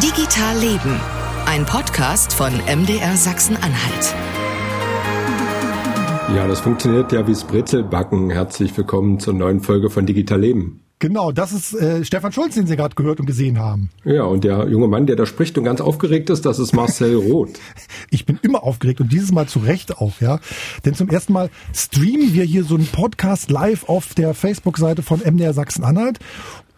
Digital Leben, ein Podcast von MDR Sachsen-Anhalt. Ja, das funktioniert ja wie Brezelbacken. Herzlich willkommen zur neuen Folge von Digital Leben. Genau, das ist äh, Stefan Schulz, den Sie gerade gehört und gesehen haben. Ja, und der junge Mann, der da spricht und ganz aufgeregt ist, das ist Marcel Roth. ich bin immer aufgeregt und dieses Mal zu Recht auch, ja. Denn zum ersten Mal streamen wir hier so einen Podcast live auf der Facebook-Seite von MDR Sachsen-Anhalt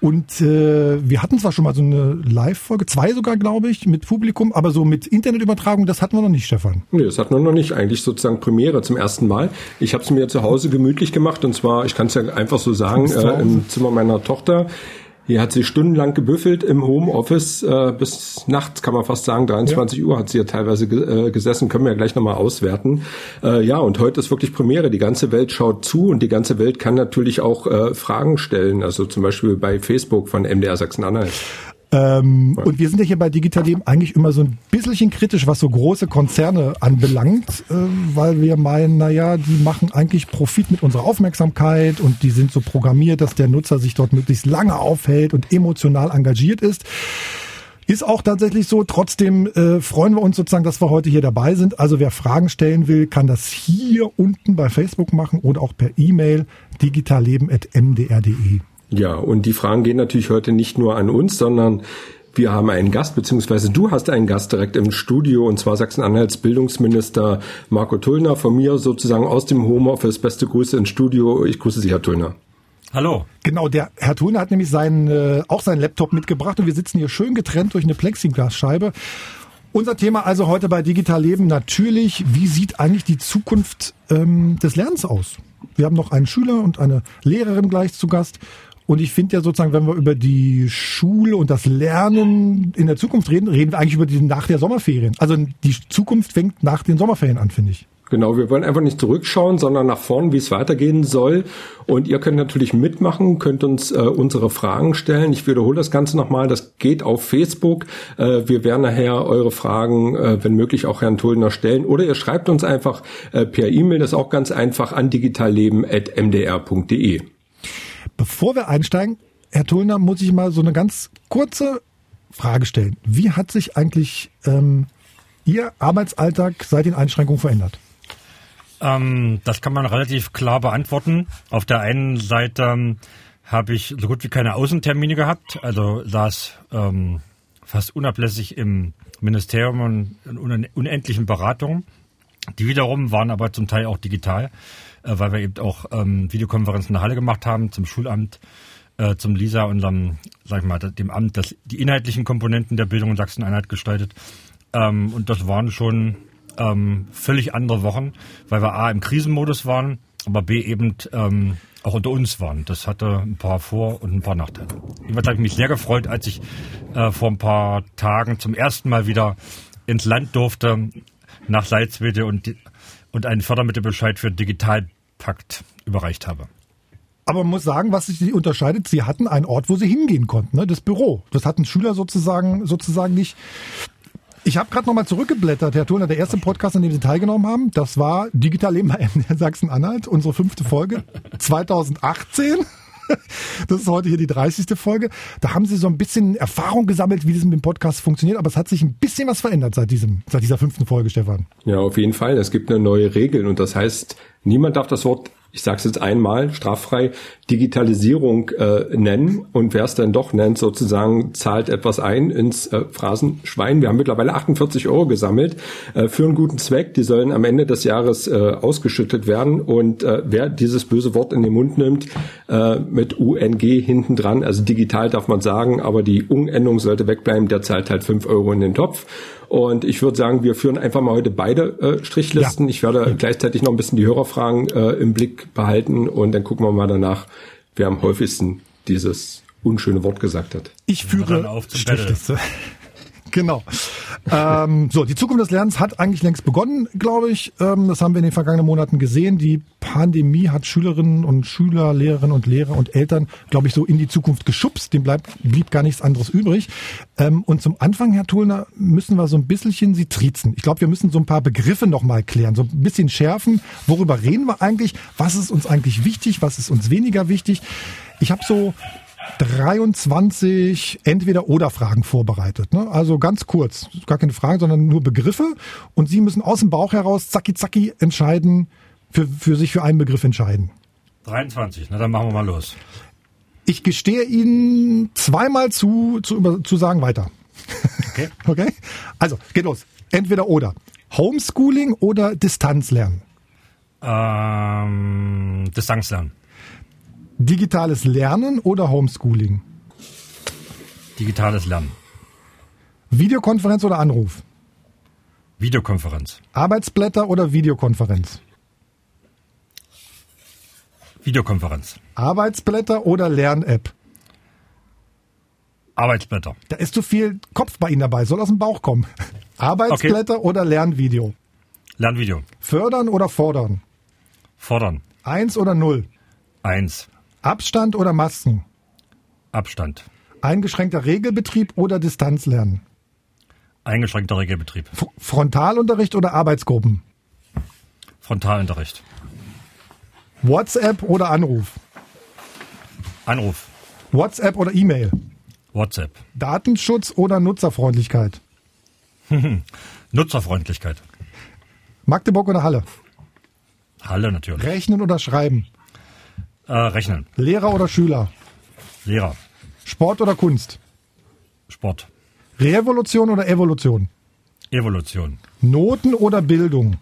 und äh, wir hatten zwar schon mal so eine Live-Folge, zwei sogar, glaube ich, mit Publikum, aber so mit Internetübertragung, das hatten wir noch nicht, Stefan. Nee, das hatten wir noch nicht. Eigentlich sozusagen Premiere zum ersten Mal. Ich habe es mir zu Hause gemütlich gemacht und zwar, ich kann es ja einfach so sagen, äh, im Zimmer meiner Tochter. Hier hat sie stundenlang gebüffelt im Homeoffice äh, bis nachts, kann man fast sagen, 23 ja. Uhr hat sie ja teilweise ge äh, gesessen, können wir ja gleich nochmal auswerten. Äh, ja, und heute ist wirklich Premiere. Die ganze Welt schaut zu und die ganze Welt kann natürlich auch äh, Fragen stellen, also zum Beispiel bei Facebook von MDR Sachsen-Anhalt. Ähm, ja. Und wir sind ja hier bei Digital Leben eigentlich immer so ein bisschen kritisch, was so große Konzerne anbelangt, äh, weil wir meinen, naja, die machen eigentlich Profit mit unserer Aufmerksamkeit und die sind so programmiert, dass der Nutzer sich dort möglichst lange aufhält und emotional engagiert ist. Ist auch tatsächlich so. Trotzdem äh, freuen wir uns sozusagen, dass wir heute hier dabei sind. Also wer Fragen stellen will, kann das hier unten bei Facebook machen oder auch per E-Mail digitalleben.mdr.de. Ja, und die Fragen gehen natürlich heute nicht nur an uns, sondern wir haben einen Gast, beziehungsweise du hast einen Gast direkt im Studio, und zwar Sachsen-Anhalts Bildungsminister Marco Tullner. Von mir sozusagen aus dem Homeoffice. Beste Grüße ins Studio. Ich grüße Sie, Herr Tullner. Hallo. Genau, der Herr Tullner hat nämlich seinen, äh, auch seinen Laptop mitgebracht und wir sitzen hier schön getrennt durch eine Plexiglasscheibe. Unser Thema also heute bei Digital Leben natürlich, wie sieht eigentlich die Zukunft ähm, des Lernens aus? Wir haben noch einen Schüler und eine Lehrerin gleich zu Gast und ich finde ja sozusagen, wenn wir über die Schule und das Lernen in der Zukunft reden, reden wir eigentlich über die nach der Sommerferien. Also die Zukunft fängt nach den Sommerferien an, finde ich. Genau, wir wollen einfach nicht zurückschauen, sondern nach vorn, wie es weitergehen soll. Und ihr könnt natürlich mitmachen, könnt uns äh, unsere Fragen stellen. Ich wiederhole das Ganze nochmal, das geht auf Facebook. Äh, wir werden nachher eure Fragen, äh, wenn möglich, auch Herrn Tullner stellen. Oder ihr schreibt uns einfach äh, per E-Mail, das ist auch ganz einfach, an digitalleben.mdr.de. Bevor wir einsteigen, Herr Tullner, muss ich mal so eine ganz kurze Frage stellen. Wie hat sich eigentlich ähm, Ihr Arbeitsalltag seit den Einschränkungen verändert? Ähm, das kann man relativ klar beantworten. Auf der einen Seite ähm, habe ich so gut wie keine Außentermine gehabt, also saß ähm, fast unablässig im Ministerium und in unendlichen Beratungen. Die wiederum waren aber zum Teil auch digital äh, weil wir eben auch ähm, Videokonferenzen in der Halle gemacht haben zum Schulamt, äh, zum LISA, unserem, sag ich mal, dem Amt, das die inhaltlichen Komponenten der Bildung in Sachsen-Anhalt gestaltet. Ähm, und das waren schon ähm, völlig andere Wochen, weil wir A im Krisenmodus waren, aber B eben ähm, auch unter uns waren. Das hatte ein paar Vor- und ein paar Nachteile. Jedenfalls habe ich mich sehr gefreut, als ich äh, vor ein paar Tagen zum ersten Mal wieder ins Land durfte, nach Salzwedel und, und einen Fördermittelbescheid für digital Pakt überreicht habe. Aber man muss sagen, was sich unterscheidet, sie hatten einen Ort, wo sie hingehen konnten, ne? das Büro. Das hatten Schüler sozusagen, sozusagen nicht. Ich habe gerade nochmal zurückgeblättert, Herr Turner, der erste Podcast, an dem Sie teilgenommen haben, das war Digital Leben bei MDR Sachsen-Anhalt, unsere fünfte Folge, 2018. Das ist heute hier die 30. Folge. Da haben Sie so ein bisschen Erfahrung gesammelt, wie das mit dem Podcast funktioniert, aber es hat sich ein bisschen was verändert seit diesem, seit dieser fünften Folge, Stefan. Ja, auf jeden Fall. Es gibt eine neue Regel und das heißt, Niemand darf das Wort, ich sage es jetzt einmal, straffrei Digitalisierung äh, nennen. Und wer es dann doch nennt, sozusagen zahlt etwas ein ins äh, Phrasenschwein. Wir haben mittlerweile 48 Euro gesammelt äh, für einen guten Zweck. Die sollen am Ende des Jahres äh, ausgeschüttet werden. Und äh, wer dieses böse Wort in den Mund nimmt, äh, mit UNG hinten dran, also digital darf man sagen, aber die Unendung sollte wegbleiben, der zahlt halt 5 Euro in den Topf. Und ich würde sagen, wir führen einfach mal heute beide äh, Strichlisten. Ja. Ich werde ja. gleichzeitig noch ein bisschen die Hörerfragen äh, im Blick behalten und dann gucken wir mal danach, wer am häufigsten dieses unschöne Wort gesagt hat. Ich führe auf Strichliste. Genau. ähm, so, die Zukunft des Lernens hat eigentlich längst begonnen, glaube ich. Ähm, das haben wir in den vergangenen Monaten gesehen. Die Pandemie hat Schülerinnen und Schüler, Lehrerinnen und Lehrer und Eltern, glaube ich, so in die Zukunft geschubst. Dem bleibt, blieb gar nichts anderes übrig. Ähm, und zum Anfang, Herr Tullner, müssen wir so ein bisschen Sie triezen. Ich glaube, wir müssen so ein paar Begriffe nochmal klären, so ein bisschen schärfen. Worüber reden wir eigentlich? Was ist uns eigentlich wichtig? Was ist uns weniger wichtig? Ich habe so 23 Entweder-Oder-Fragen vorbereitet. Ne? Also ganz kurz, gar keine Fragen, sondern nur Begriffe. Und Sie müssen aus dem Bauch heraus zacki zacki entscheiden, für, für sich für einen Begriff entscheiden. 23, na dann machen wir mal los. Ich gestehe Ihnen zweimal zu, zu, über, zu sagen weiter. Okay. okay? Also, geht los. Entweder oder. Homeschooling oder Distanzlernen? Ähm, Distanzlernen. Digitales Lernen oder Homeschooling? Digitales Lernen. Videokonferenz oder Anruf? Videokonferenz. Arbeitsblätter oder Videokonferenz? Videokonferenz. Arbeitsblätter oder Lern-App? Arbeitsblätter. Da ist zu viel Kopf bei Ihnen dabei, soll aus dem Bauch kommen. Arbeitsblätter oder Lernvideo? Lernvideo. Fördern oder fordern? Fordern. Eins oder null? Eins. Abstand oder Masken? Abstand. Eingeschränkter Regelbetrieb oder Distanzlernen? Eingeschränkter Regelbetrieb. F Frontalunterricht oder Arbeitsgruppen? Frontalunterricht. WhatsApp oder Anruf? Anruf. WhatsApp oder E-Mail? WhatsApp. Datenschutz oder Nutzerfreundlichkeit? Nutzerfreundlichkeit. Magdeburg oder Halle? Halle natürlich. Rechnen oder Schreiben? Äh, rechnen. Lehrer oder Schüler? Lehrer. Sport oder Kunst? Sport. Revolution oder Evolution? Evolution. Noten oder Bildung?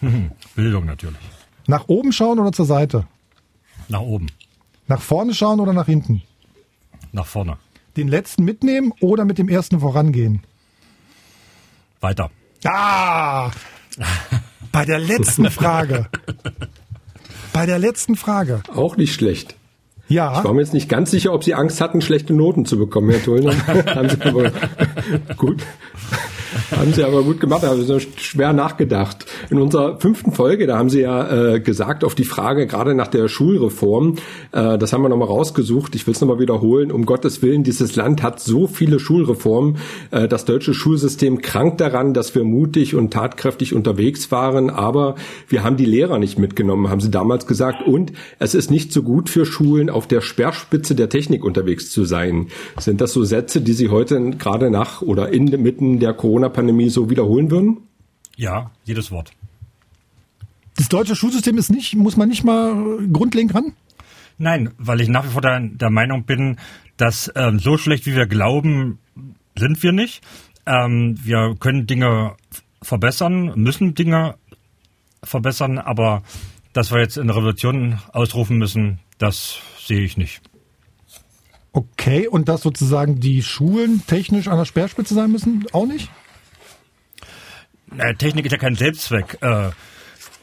Bildung natürlich. Nach oben schauen oder zur Seite? Nach oben. Nach vorne schauen oder nach hinten? Nach vorne. Den letzten mitnehmen oder mit dem ersten vorangehen? Weiter. Ah! Bei der letzten Frage. Bei der letzten Frage. Auch nicht schlecht. Ja. Ich war mir jetzt nicht ganz sicher, ob Sie Angst hatten, schlechte Noten zu bekommen, Herr Tullner. haben Sie aber gut. Haben Sie aber gut gemacht, haben Sie schwer nachgedacht. In unserer fünften Folge, da haben Sie ja äh, gesagt, auf die Frage gerade nach der Schulreform, äh, das haben wir nochmal rausgesucht, ich will es nochmal wiederholen, um Gottes Willen, dieses Land hat so viele Schulreformen, äh, das deutsche Schulsystem krankt daran, dass wir mutig und tatkräftig unterwegs waren, aber wir haben die Lehrer nicht mitgenommen, haben Sie damals gesagt, und es ist nicht so gut für Schulen, auf der Speerspitze der Technik unterwegs zu sein. Sind das so Sätze, die Sie heute gerade nach oder in mitten der Corona-Pandemie so wiederholen würden? Ja, jedes Wort. Das deutsche Schulsystem ist nicht, muss man nicht mal grundlegend ran? Nein, weil ich nach wie vor der, der Meinung bin, dass ähm, so schlecht wie wir glauben, sind wir nicht. Ähm, wir können Dinge verbessern, müssen Dinge verbessern, aber dass wir jetzt eine Revolution ausrufen müssen, das sehe ich nicht. Okay, und dass sozusagen die Schulen technisch an der Speerspitze sein müssen, auch nicht? Äh, Technik ist ja kein Selbstzweck. Äh,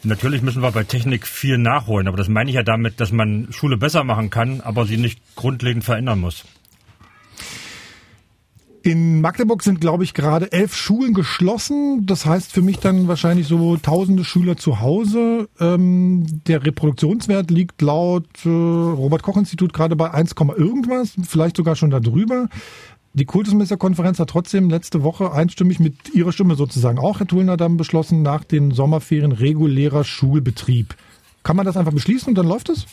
natürlich müssen wir bei Technik viel nachholen, aber das meine ich ja damit, dass man Schule besser machen kann, aber sie nicht grundlegend verändern muss. In Magdeburg sind, glaube ich, gerade elf Schulen geschlossen. Das heißt für mich dann wahrscheinlich so tausende Schüler zu Hause. Ähm, der Reproduktionswert liegt laut äh, Robert-Koch-Institut gerade bei 1, irgendwas, vielleicht sogar schon darüber. Die Kultusministerkonferenz hat trotzdem letzte Woche einstimmig mit ihrer Stimme sozusagen auch, Herr Tullner, dann beschlossen, nach den Sommerferien regulärer Schulbetrieb. Kann man das einfach beschließen und dann läuft es?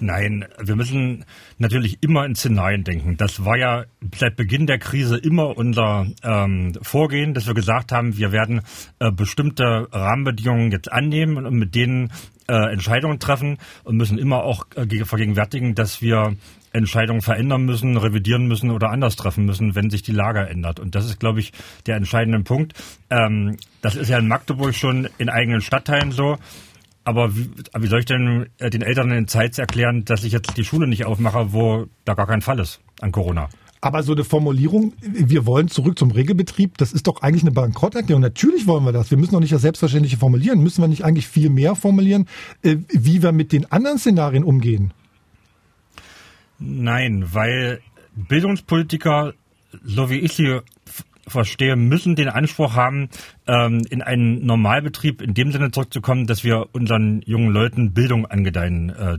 Nein, wir müssen natürlich immer in Szenarien denken. Das war ja seit Beginn der Krise immer unser ähm, Vorgehen, dass wir gesagt haben, wir werden äh, bestimmte Rahmenbedingungen jetzt annehmen und mit denen äh, Entscheidungen treffen und müssen immer auch äh, vergegenwärtigen, dass wir Entscheidungen verändern müssen, revidieren müssen oder anders treffen müssen, wenn sich die Lage ändert. Und das ist, glaube ich, der entscheidende Punkt. Ähm, das ist ja in Magdeburg schon in eigenen Stadtteilen so. Aber wie, wie soll ich denn äh, den Eltern in Zeit erklären, dass ich jetzt die Schule nicht aufmache, wo da gar kein Fall ist an Corona? Aber so eine Formulierung, wir wollen zurück zum Regelbetrieb, das ist doch eigentlich eine Bankrotterklärung. Natürlich wollen wir das. Wir müssen doch nicht das Selbstverständliche formulieren. Müssen wir nicht eigentlich viel mehr formulieren, äh, wie wir mit den anderen Szenarien umgehen? Nein, weil Bildungspolitiker, so wie ich sie verstehe, müssen den Anspruch haben, ähm, in einen Normalbetrieb in dem Sinne zurückzukommen, dass wir unseren jungen Leuten Bildung angedeihen äh,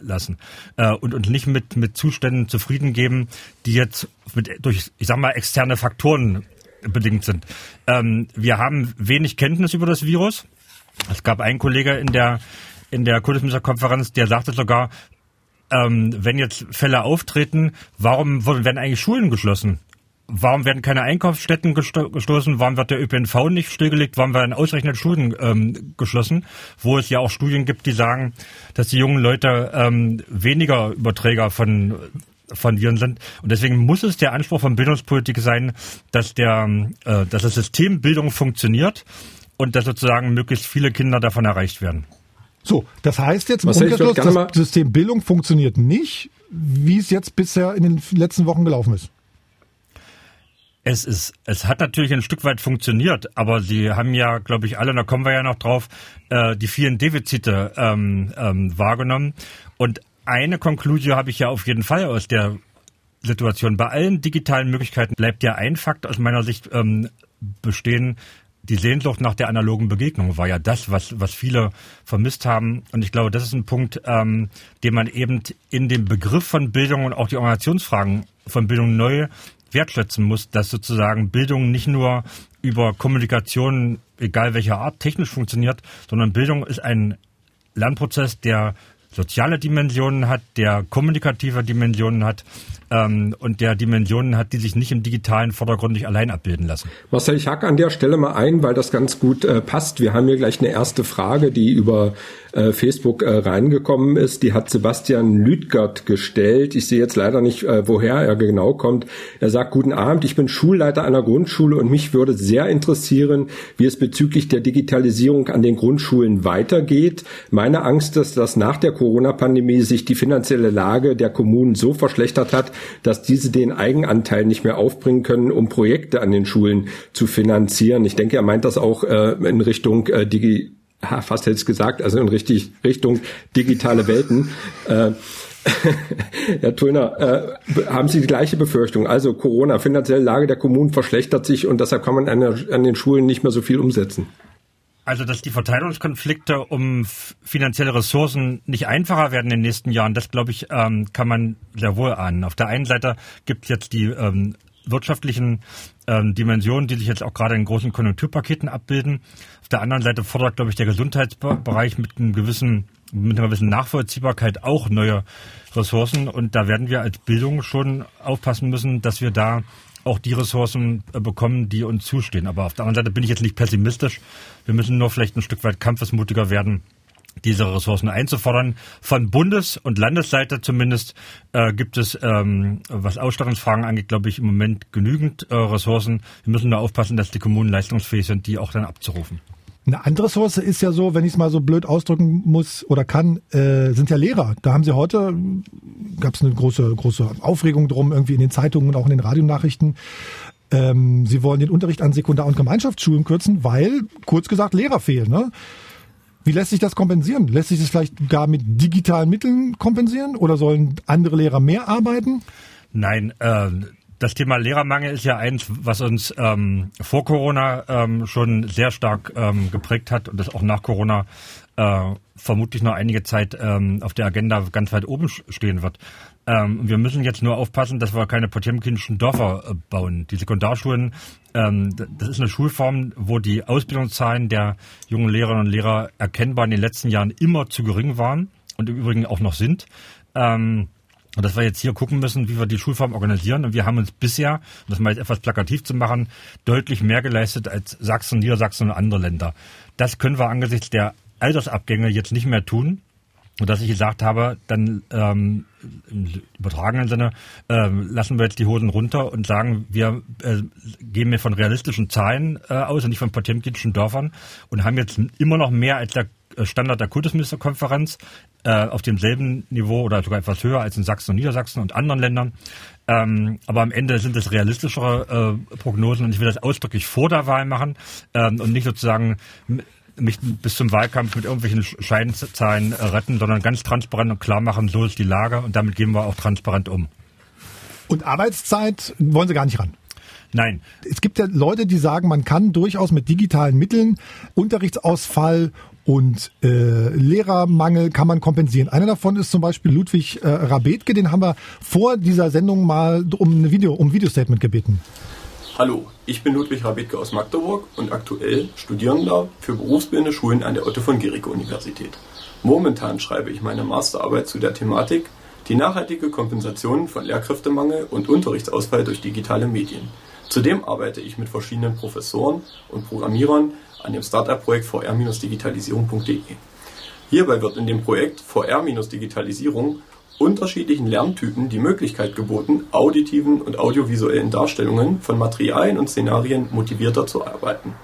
lassen äh, und uns nicht mit mit Zuständen zufrieden geben, die jetzt mit, durch, ich sag mal, externe Faktoren bedingt sind. Ähm, wir haben wenig Kenntnis über das Virus. Es gab einen Kollege in der in der Kultusministerkonferenz, der sagte sogar, ähm, wenn jetzt Fälle auftreten, warum werden eigentlich Schulen geschlossen? Warum werden keine Einkaufsstätten gestoßen? Warum wird der ÖPNV nicht stillgelegt? Warum werden ausreichend Schulen ähm, geschlossen? Wo es ja auch Studien gibt, die sagen, dass die jungen Leute ähm, weniger Überträger von von Viren sind. Und deswegen muss es der Anspruch von Bildungspolitik sein, dass der, äh, dass das System Bildung funktioniert und dass sozusagen möglichst viele Kinder davon erreicht werden. So, das heißt jetzt im Umkehrschluss, das System Bildung funktioniert nicht, wie es jetzt bisher in den letzten Wochen gelaufen ist. Es ist, es hat natürlich ein Stück weit funktioniert, aber Sie haben ja, glaube ich, alle, da kommen wir ja noch drauf, äh, die vielen Defizite ähm, ähm, wahrgenommen. Und eine Konklusion habe ich ja auf jeden Fall aus der Situation. Bei allen digitalen Möglichkeiten bleibt ja ein Fakt aus meiner Sicht ähm, bestehen. Die Sehnsucht nach der analogen Begegnung war ja das, was, was viele vermisst haben. Und ich glaube, das ist ein Punkt, ähm, den man eben in dem Begriff von Bildung und auch die Organisationsfragen von Bildung neu wertschätzen muss, dass sozusagen Bildung nicht nur über Kommunikation, egal welcher Art, technisch funktioniert, sondern Bildung ist ein Lernprozess, der soziale Dimensionen hat, der kommunikative Dimensionen hat ähm, und der Dimensionen hat, die sich nicht im digitalen Vordergrund nicht allein abbilden lassen. Marcel, ich hacke an der Stelle mal ein, weil das ganz gut äh, passt. Wir haben hier gleich eine erste Frage, die über äh, Facebook äh, reingekommen ist. Die hat Sebastian Lüdgert gestellt. Ich sehe jetzt leider nicht, äh, woher er genau kommt. Er sagt, guten Abend, ich bin Schulleiter einer Grundschule und mich würde sehr interessieren, wie es bezüglich der Digitalisierung an den Grundschulen weitergeht. Meine Angst ist, dass nach der Corona-Pandemie sich die finanzielle Lage der Kommunen so verschlechtert hat, dass diese den Eigenanteil nicht mehr aufbringen können, um Projekte an den Schulen zu finanzieren. Ich denke, er meint das auch äh, in Richtung äh, Digi ha, fast hätte ich gesagt, also in richtig Richtung digitale Welten. Äh, Herr Tullner, äh, haben Sie die gleiche Befürchtung? Also Corona, finanzielle Lage der Kommunen verschlechtert sich und deshalb kann man an, der, an den Schulen nicht mehr so viel umsetzen. Also, dass die Verteilungskonflikte um finanzielle Ressourcen nicht einfacher werden in den nächsten Jahren, das glaube ich, ähm, kann man sehr wohl ahnen. Auf der einen Seite gibt es jetzt die ähm, wirtschaftlichen ähm, Dimensionen, die sich jetzt auch gerade in großen Konjunkturpaketen abbilden. Auf der anderen Seite fordert, glaube ich, der Gesundheitsbereich mit einem gewissen mit einer gewissen Nachvollziehbarkeit auch neue Ressourcen. Und da werden wir als Bildung schon aufpassen müssen, dass wir da auch die Ressourcen äh, bekommen, die uns zustehen. Aber auf der anderen Seite bin ich jetzt nicht pessimistisch. Wir müssen nur vielleicht ein Stück weit kampfesmutiger werden, diese Ressourcen einzufordern. Von Bundes- und Landesseite zumindest äh, gibt es, ähm, was Ausstattungsfragen angeht, glaube ich, im Moment genügend äh, Ressourcen. Wir müssen nur aufpassen, dass die Kommunen leistungsfähig sind, die auch dann abzurufen. Eine andere Ressource ist ja so, wenn ich es mal so blöd ausdrücken muss oder kann, äh, sind ja Lehrer. Da haben sie heute, gab es eine große, große Aufregung drum, irgendwie in den Zeitungen und auch in den Radionachrichten. Ähm, sie wollen den Unterricht an Sekundar- und Gemeinschaftsschulen kürzen, weil, kurz gesagt, Lehrer fehlen. Ne? Wie lässt sich das kompensieren? Lässt sich das vielleicht gar mit digitalen Mitteln kompensieren oder sollen andere Lehrer mehr arbeiten? Nein, äh, das Thema Lehrermangel ist ja eins, was uns ähm, vor Corona ähm, schon sehr stark ähm, geprägt hat und das auch nach Corona äh, vermutlich noch einige Zeit ähm, auf der Agenda ganz weit oben stehen wird. Ähm, wir müssen jetzt nur aufpassen, dass wir keine potemkinischen Dörfer äh, bauen. Die Sekundarschulen, ähm, das ist eine Schulform, wo die Ausbildungszahlen der jungen Lehrerinnen und Lehrer erkennbar in den letzten Jahren immer zu gering waren und im Übrigen auch noch sind. Ähm, und dass wir jetzt hier gucken müssen, wie wir die Schulform organisieren. Und wir haben uns bisher, um das mal jetzt etwas plakativ zu machen, deutlich mehr geleistet als Sachsen, Niedersachsen und andere Länder. Das können wir angesichts der Altersabgänge jetzt nicht mehr tun. Und dass ich gesagt habe, dann ähm, im übertragenen Sinne ähm, lassen wir jetzt die Hosen runter und sagen, wir äh, gehen mir von realistischen Zahlen äh, aus und nicht von potemkinischen Dörfern und haben jetzt immer noch mehr als der Standard der Kultusministerkonferenz äh, auf demselben Niveau oder sogar etwas höher als in Sachsen und Niedersachsen und anderen Ländern. Ähm, aber am Ende sind es realistischere äh, Prognosen und ich will das ausdrücklich vor der Wahl machen ähm, und nicht sozusagen mich bis zum Wahlkampf mit irgendwelchen Scheinzahlen äh, retten, sondern ganz transparent und klar machen, so ist die Lage und damit gehen wir auch transparent um. Und Arbeitszeit wollen Sie gar nicht ran? Nein. Es gibt ja Leute, die sagen, man kann durchaus mit digitalen Mitteln Unterrichtsausfall und äh, Lehrermangel kann man kompensieren. Einer davon ist zum Beispiel Ludwig äh, Rabetke, den haben wir vor dieser Sendung mal um ein Video, um ein Videostatement gebeten. Hallo, ich bin Ludwig Rabetke aus Magdeburg und aktuell Studierender für berufsbildende Schulen an der Otto von Guericke Universität. Momentan schreibe ich meine Masterarbeit zu der Thematik die nachhaltige Kompensation von Lehrkräftemangel und Unterrichtsausfall durch digitale Medien. Zudem arbeite ich mit verschiedenen Professoren und Programmierern an dem Startup-Projekt vr-digitalisierung.de. Hierbei wird in dem Projekt VR-Digitalisierung unterschiedlichen Lerntypen die Möglichkeit geboten, auditiven und audiovisuellen Darstellungen von Materialien und Szenarien motivierter zu arbeiten.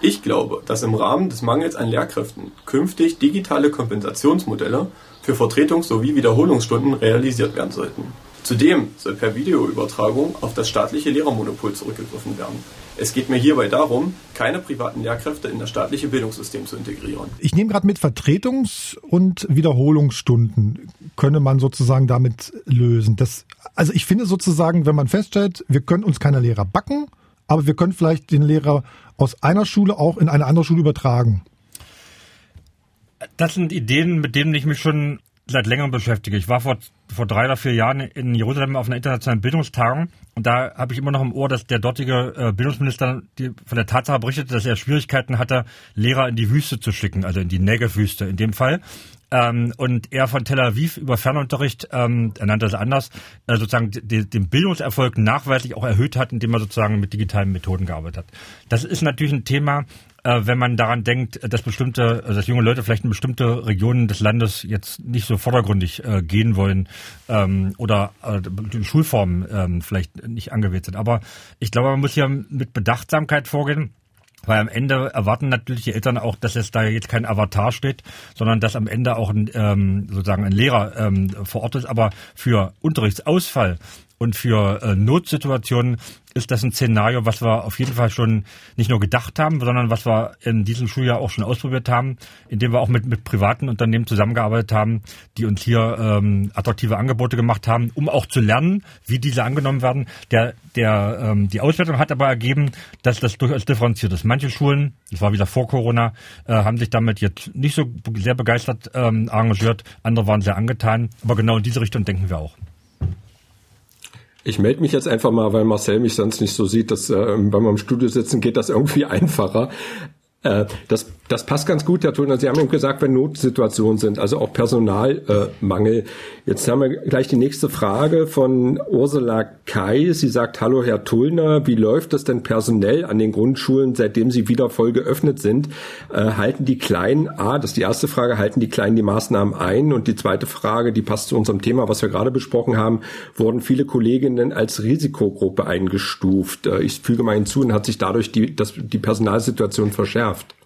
Ich glaube, dass im Rahmen des Mangels an Lehrkräften künftig digitale Kompensationsmodelle für Vertretungs- sowie Wiederholungsstunden realisiert werden sollten. Zudem soll per Videoübertragung auf das staatliche Lehrermonopol zurückgegriffen werden. Es geht mir hierbei darum, keine privaten Lehrkräfte in das staatliche Bildungssystem zu integrieren. Ich nehme gerade mit Vertretungs- und Wiederholungsstunden könne man sozusagen damit lösen. Das, also ich finde sozusagen, wenn man feststellt, wir können uns keine Lehrer backen, aber wir können vielleicht den Lehrer aus einer Schule auch in eine andere Schule übertragen. Das sind Ideen, mit denen ich mich schon seit längerem beschäftige. Ich war vor, vor drei oder vier Jahren in Jerusalem auf einer internationalen Bildungstagung und da habe ich immer noch im Ohr, dass der dortige äh, Bildungsminister von der Tatsache berichtete, dass er Schwierigkeiten hatte, Lehrer in die Wüste zu schicken, also in die Negev-Wüste in dem Fall. Ähm, und er von Tel Aviv über Fernunterricht, ähm, er nannte das anders, äh, sozusagen den Bildungserfolg nachweislich auch erhöht hat, indem er sozusagen mit digitalen Methoden gearbeitet hat. Das ist natürlich ein Thema, äh, wenn man daran denkt, dass bestimmte, dass junge Leute vielleicht in bestimmte Regionen des Landes jetzt nicht so vordergründig äh, gehen wollen ähm, oder äh, die Schulformen ähm, vielleicht nicht angewählt sind. Aber ich glaube, man muss hier mit Bedachtsamkeit vorgehen. Weil am Ende erwarten natürlich die Eltern auch, dass es da jetzt kein Avatar steht, sondern dass am Ende auch ein, ähm, sozusagen ein Lehrer ähm, vor Ort ist. Aber für Unterrichtsausfall und für äh, Notsituationen ist das ein Szenario, was wir auf jeden Fall schon nicht nur gedacht haben, sondern was wir in diesem Schuljahr auch schon ausprobiert haben, indem wir auch mit, mit privaten Unternehmen zusammengearbeitet haben, die uns hier ähm, attraktive Angebote gemacht haben, um auch zu lernen, wie diese angenommen werden. Der, der, ähm, die Auswertung hat aber ergeben, dass das durchaus differenziert ist. Manche Schulen, das war wieder vor Corona, äh, haben sich damit jetzt nicht so sehr begeistert ähm, arrangiert, andere waren sehr angetan, aber genau in diese Richtung denken wir auch. Ich melde mich jetzt einfach mal, weil Marcel mich sonst nicht so sieht, dass äh, wenn im Studio sitzen, geht das irgendwie einfacher. Äh, das, das passt ganz gut, Herr Tullner. Sie haben eben gesagt, wenn Notsituationen sind, also auch Personalmangel. Jetzt haben wir gleich die nächste Frage von Ursula Kai. Sie sagt, hallo Herr Tullner, wie läuft das denn personell an den Grundschulen, seitdem sie wieder voll geöffnet sind? Äh, halten die Kleinen, ah, das ist die erste Frage, halten die Kleinen die Maßnahmen ein? Und die zweite Frage, die passt zu unserem Thema, was wir gerade besprochen haben, wurden viele Kolleginnen als Risikogruppe eingestuft. Äh, ich füge mal hinzu, und hat sich dadurch die, das, die Personalsituation verschärft.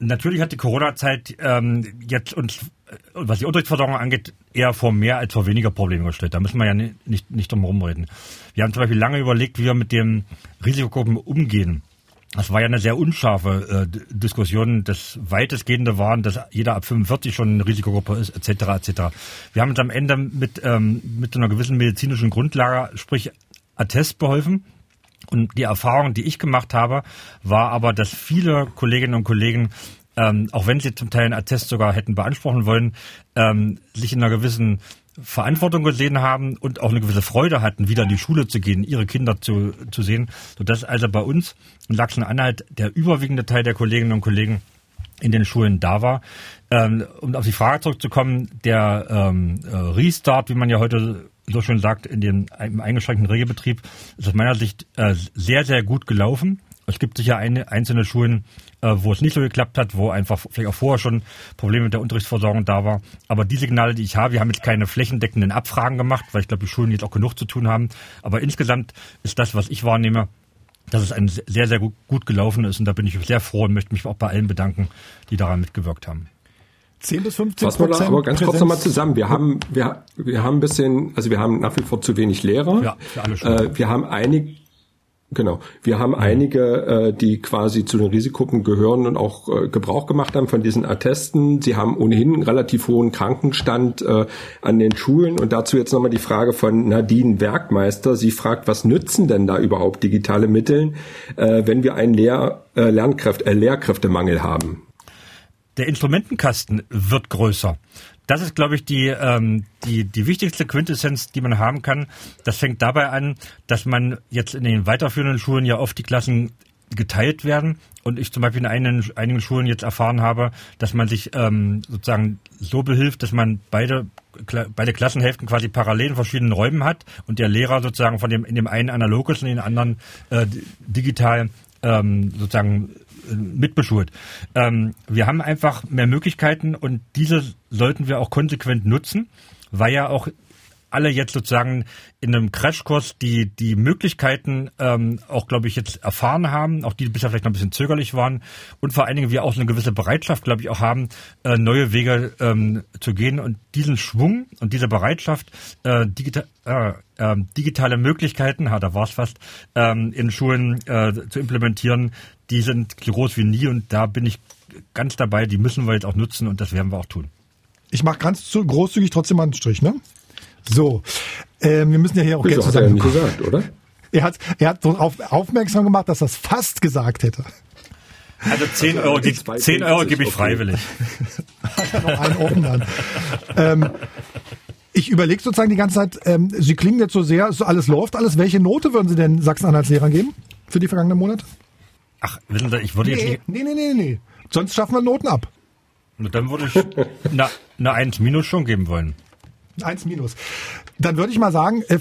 Natürlich hat die Corona-Zeit ähm, jetzt uns, äh, was die Unterrichtsversorgung angeht, eher vor mehr als vor weniger Probleme gestellt. Da müssen wir ja nicht, nicht, nicht drum rumreden. Wir haben zum Beispiel lange überlegt, wie wir mit den Risikogruppen umgehen. Das war ja eine sehr unscharfe äh, Diskussion. Das weitestgehende waren, dass jeder ab 45 schon eine Risikogruppe ist, etc. etc. Wir haben uns am Ende mit, ähm, mit einer gewissen medizinischen Grundlage, sprich Attest beholfen. Und die Erfahrung, die ich gemacht habe, war aber, dass viele Kolleginnen und Kollegen, ähm, auch wenn sie zum Teil einen Attest sogar hätten beanspruchen wollen, ähm, sich in einer gewissen Verantwortung gesehen haben und auch eine gewisse Freude hatten, wieder in die Schule zu gehen, ihre Kinder zu, zu sehen, sodass also bei uns in Sachsen-Anhalt der überwiegende Teil der Kolleginnen und Kollegen in den Schulen da war. Ähm, um auf die Frage zurückzukommen, der ähm, äh, Restart, wie man ja heute so schön sagt, in dem im eingeschränkten Regelbetrieb ist aus meiner Sicht äh, sehr, sehr gut gelaufen. Es gibt sicher eine, einzelne Schulen, äh, wo es nicht so geklappt hat, wo einfach vielleicht auch vorher schon Probleme mit der Unterrichtsversorgung da war. Aber die Signale, die ich habe, wir haben jetzt keine flächendeckenden Abfragen gemacht, weil ich glaube, die Schulen jetzt auch genug zu tun haben. Aber insgesamt ist das, was ich wahrnehme, dass es ein sehr, sehr gut, gut gelaufen ist. Und da bin ich sehr froh und möchte mich auch bei allen bedanken, die daran mitgewirkt haben. 10 bis 15 Prozent. Aber ganz kurz nochmal zusammen. Wir haben, wir, wir haben ein bisschen, also wir haben nach wie vor zu wenig Lehrer. Ja, für alle Schulen. Äh, wir haben einige, Genau. Wir haben einige, äh, die quasi zu den Risikogruppen gehören und auch äh, Gebrauch gemacht haben von diesen Attesten. Sie haben ohnehin einen relativ hohen Krankenstand äh, an den Schulen. Und dazu jetzt nochmal die Frage von Nadine Werkmeister. Sie fragt, was nützen denn da überhaupt digitale Mittel, äh, wenn wir einen Lehr äh, Lernkräfte, äh, Lehrkräftemangel haben? Der Instrumentenkasten wird größer. Das ist, glaube ich, die, ähm, die, die wichtigste Quintessenz, die man haben kann. Das fängt dabei an, dass man jetzt in den weiterführenden Schulen ja oft die Klassen geteilt werden und ich zum Beispiel in einigen, einigen Schulen jetzt erfahren habe, dass man sich ähm, sozusagen so behilft, dass man beide beide Klassenhälften quasi parallel in verschiedenen Räumen hat und der Lehrer sozusagen von dem in dem einen analog ist und in den anderen äh, digital ähm, sozusagen mitbeschult. Ähm, wir haben einfach mehr Möglichkeiten und diese sollten wir auch konsequent nutzen, weil ja auch alle jetzt sozusagen in einem Crashkurs die die Möglichkeiten ähm, auch, glaube ich, jetzt erfahren haben, auch die bisher vielleicht noch ein bisschen zögerlich waren und vor allen Dingen wir auch eine gewisse Bereitschaft, glaube ich, auch haben, äh, neue Wege ähm, zu gehen und diesen Schwung und diese Bereitschaft, äh, digital, äh, äh, digitale Möglichkeiten, ha, da war es fast, ähm, in Schulen äh, zu implementieren, die sind groß wie nie und da bin ich ganz dabei, die müssen wir jetzt auch nutzen und das werden wir auch tun. Ich mache ganz großzügig trotzdem einen Strich, ne? So, ähm, wir müssen ja hier auch Geld zusammen. Hat er ja nicht gesagt, oder? Er hat, er hat so auf, aufmerksam gemacht, dass er es fast gesagt hätte. Also 10 Euro, die 10 Euro gebe ich freiwillig. noch einen offen dann. ähm, ich überlege sozusagen die ganze Zeit, ähm, Sie klingen jetzt so sehr, so alles läuft alles. Welche Note würden Sie denn Sachsen-Anhalts-Lehrern geben für die vergangenen Monate? Ach, wissen Sie, ich würde nee, jetzt nicht... Nee, nee, nee, nee. Sonst schaffen wir Noten ab. Dann würde ich eine, eine 1 minus schon geben wollen. Eins minus. Dann würde ich mal sagen, äh,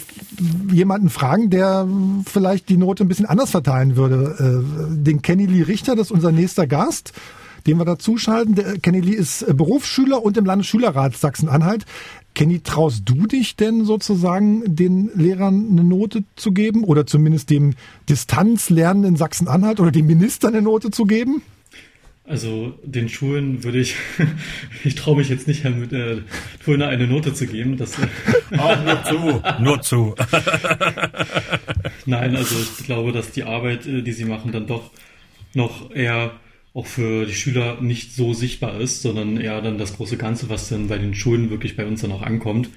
jemanden fragen, der vielleicht die Note ein bisschen anders verteilen würde. Äh, den Kenny Lee Richter, das ist unser nächster Gast, den wir dazuschalten. Der Kenny Lee ist äh, Berufsschüler und im Landesschülerrat Sachsen-Anhalt. Kenny, traust du dich denn sozusagen den Lehrern eine Note zu geben oder zumindest dem Distanzlernen in Sachsen-Anhalt oder dem Minister eine Note zu geben? Also den Schulen würde ich, ich traue mich jetzt nicht, mit äh, Turner eine Note zu geben. Das, Auch nur zu, nur zu. Nein, also ich glaube, dass die Arbeit, äh, die sie machen, dann doch noch eher auch für die Schüler nicht so sichtbar ist, sondern eher dann das große Ganze, was dann bei den Schulen wirklich bei uns dann auch ankommt.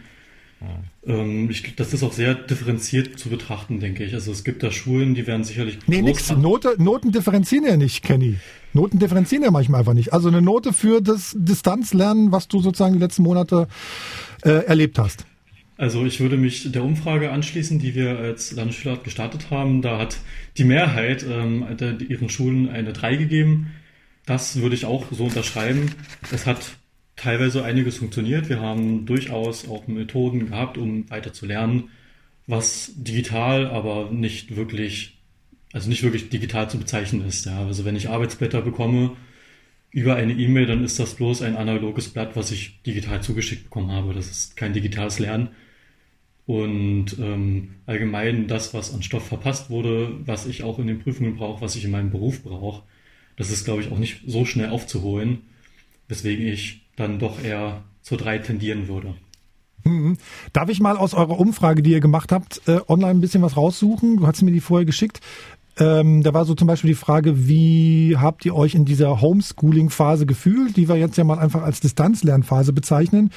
Ähm, ich, das ist auch sehr differenziert zu betrachten, denke ich. Also es gibt da Schulen, die werden sicherlich. Nee, nix. Note, Noten differenzieren ja nicht, Kenny. Noten differenzieren ja manchmal einfach nicht. Also eine Note für das Distanzlernen, was du sozusagen die letzten Monate äh, erlebt hast. Also ich würde mich der Umfrage anschließen, die wir als Landesschüler gestartet haben. Da hat die Mehrheit ähm, ihren Schulen eine 3 gegeben. Das würde ich auch so unterschreiben. Es hat teilweise einiges funktioniert. Wir haben durchaus auch Methoden gehabt, um weiter zu lernen, was digital, aber nicht wirklich, also nicht wirklich digital zu bezeichnen ist. Ja. Also wenn ich Arbeitsblätter bekomme über eine E-Mail, dann ist das bloß ein analoges Blatt, was ich digital zugeschickt bekommen habe. Das ist kein digitales Lernen. Und ähm, allgemein das, was an Stoff verpasst wurde, was ich auch in den Prüfungen brauche, was ich in meinem Beruf brauche, das ist, glaube ich, auch nicht so schnell aufzuholen, weswegen ich dann doch eher zur 3 tendieren würde. Mhm. Darf ich mal aus eurer Umfrage, die ihr gemacht habt, äh, online ein bisschen was raussuchen? Du hast mir die vorher geschickt. Ähm, da war so zum Beispiel die Frage, wie habt ihr euch in dieser Homeschooling-Phase gefühlt, die wir jetzt ja mal einfach als Distanzlernphase bezeichnen?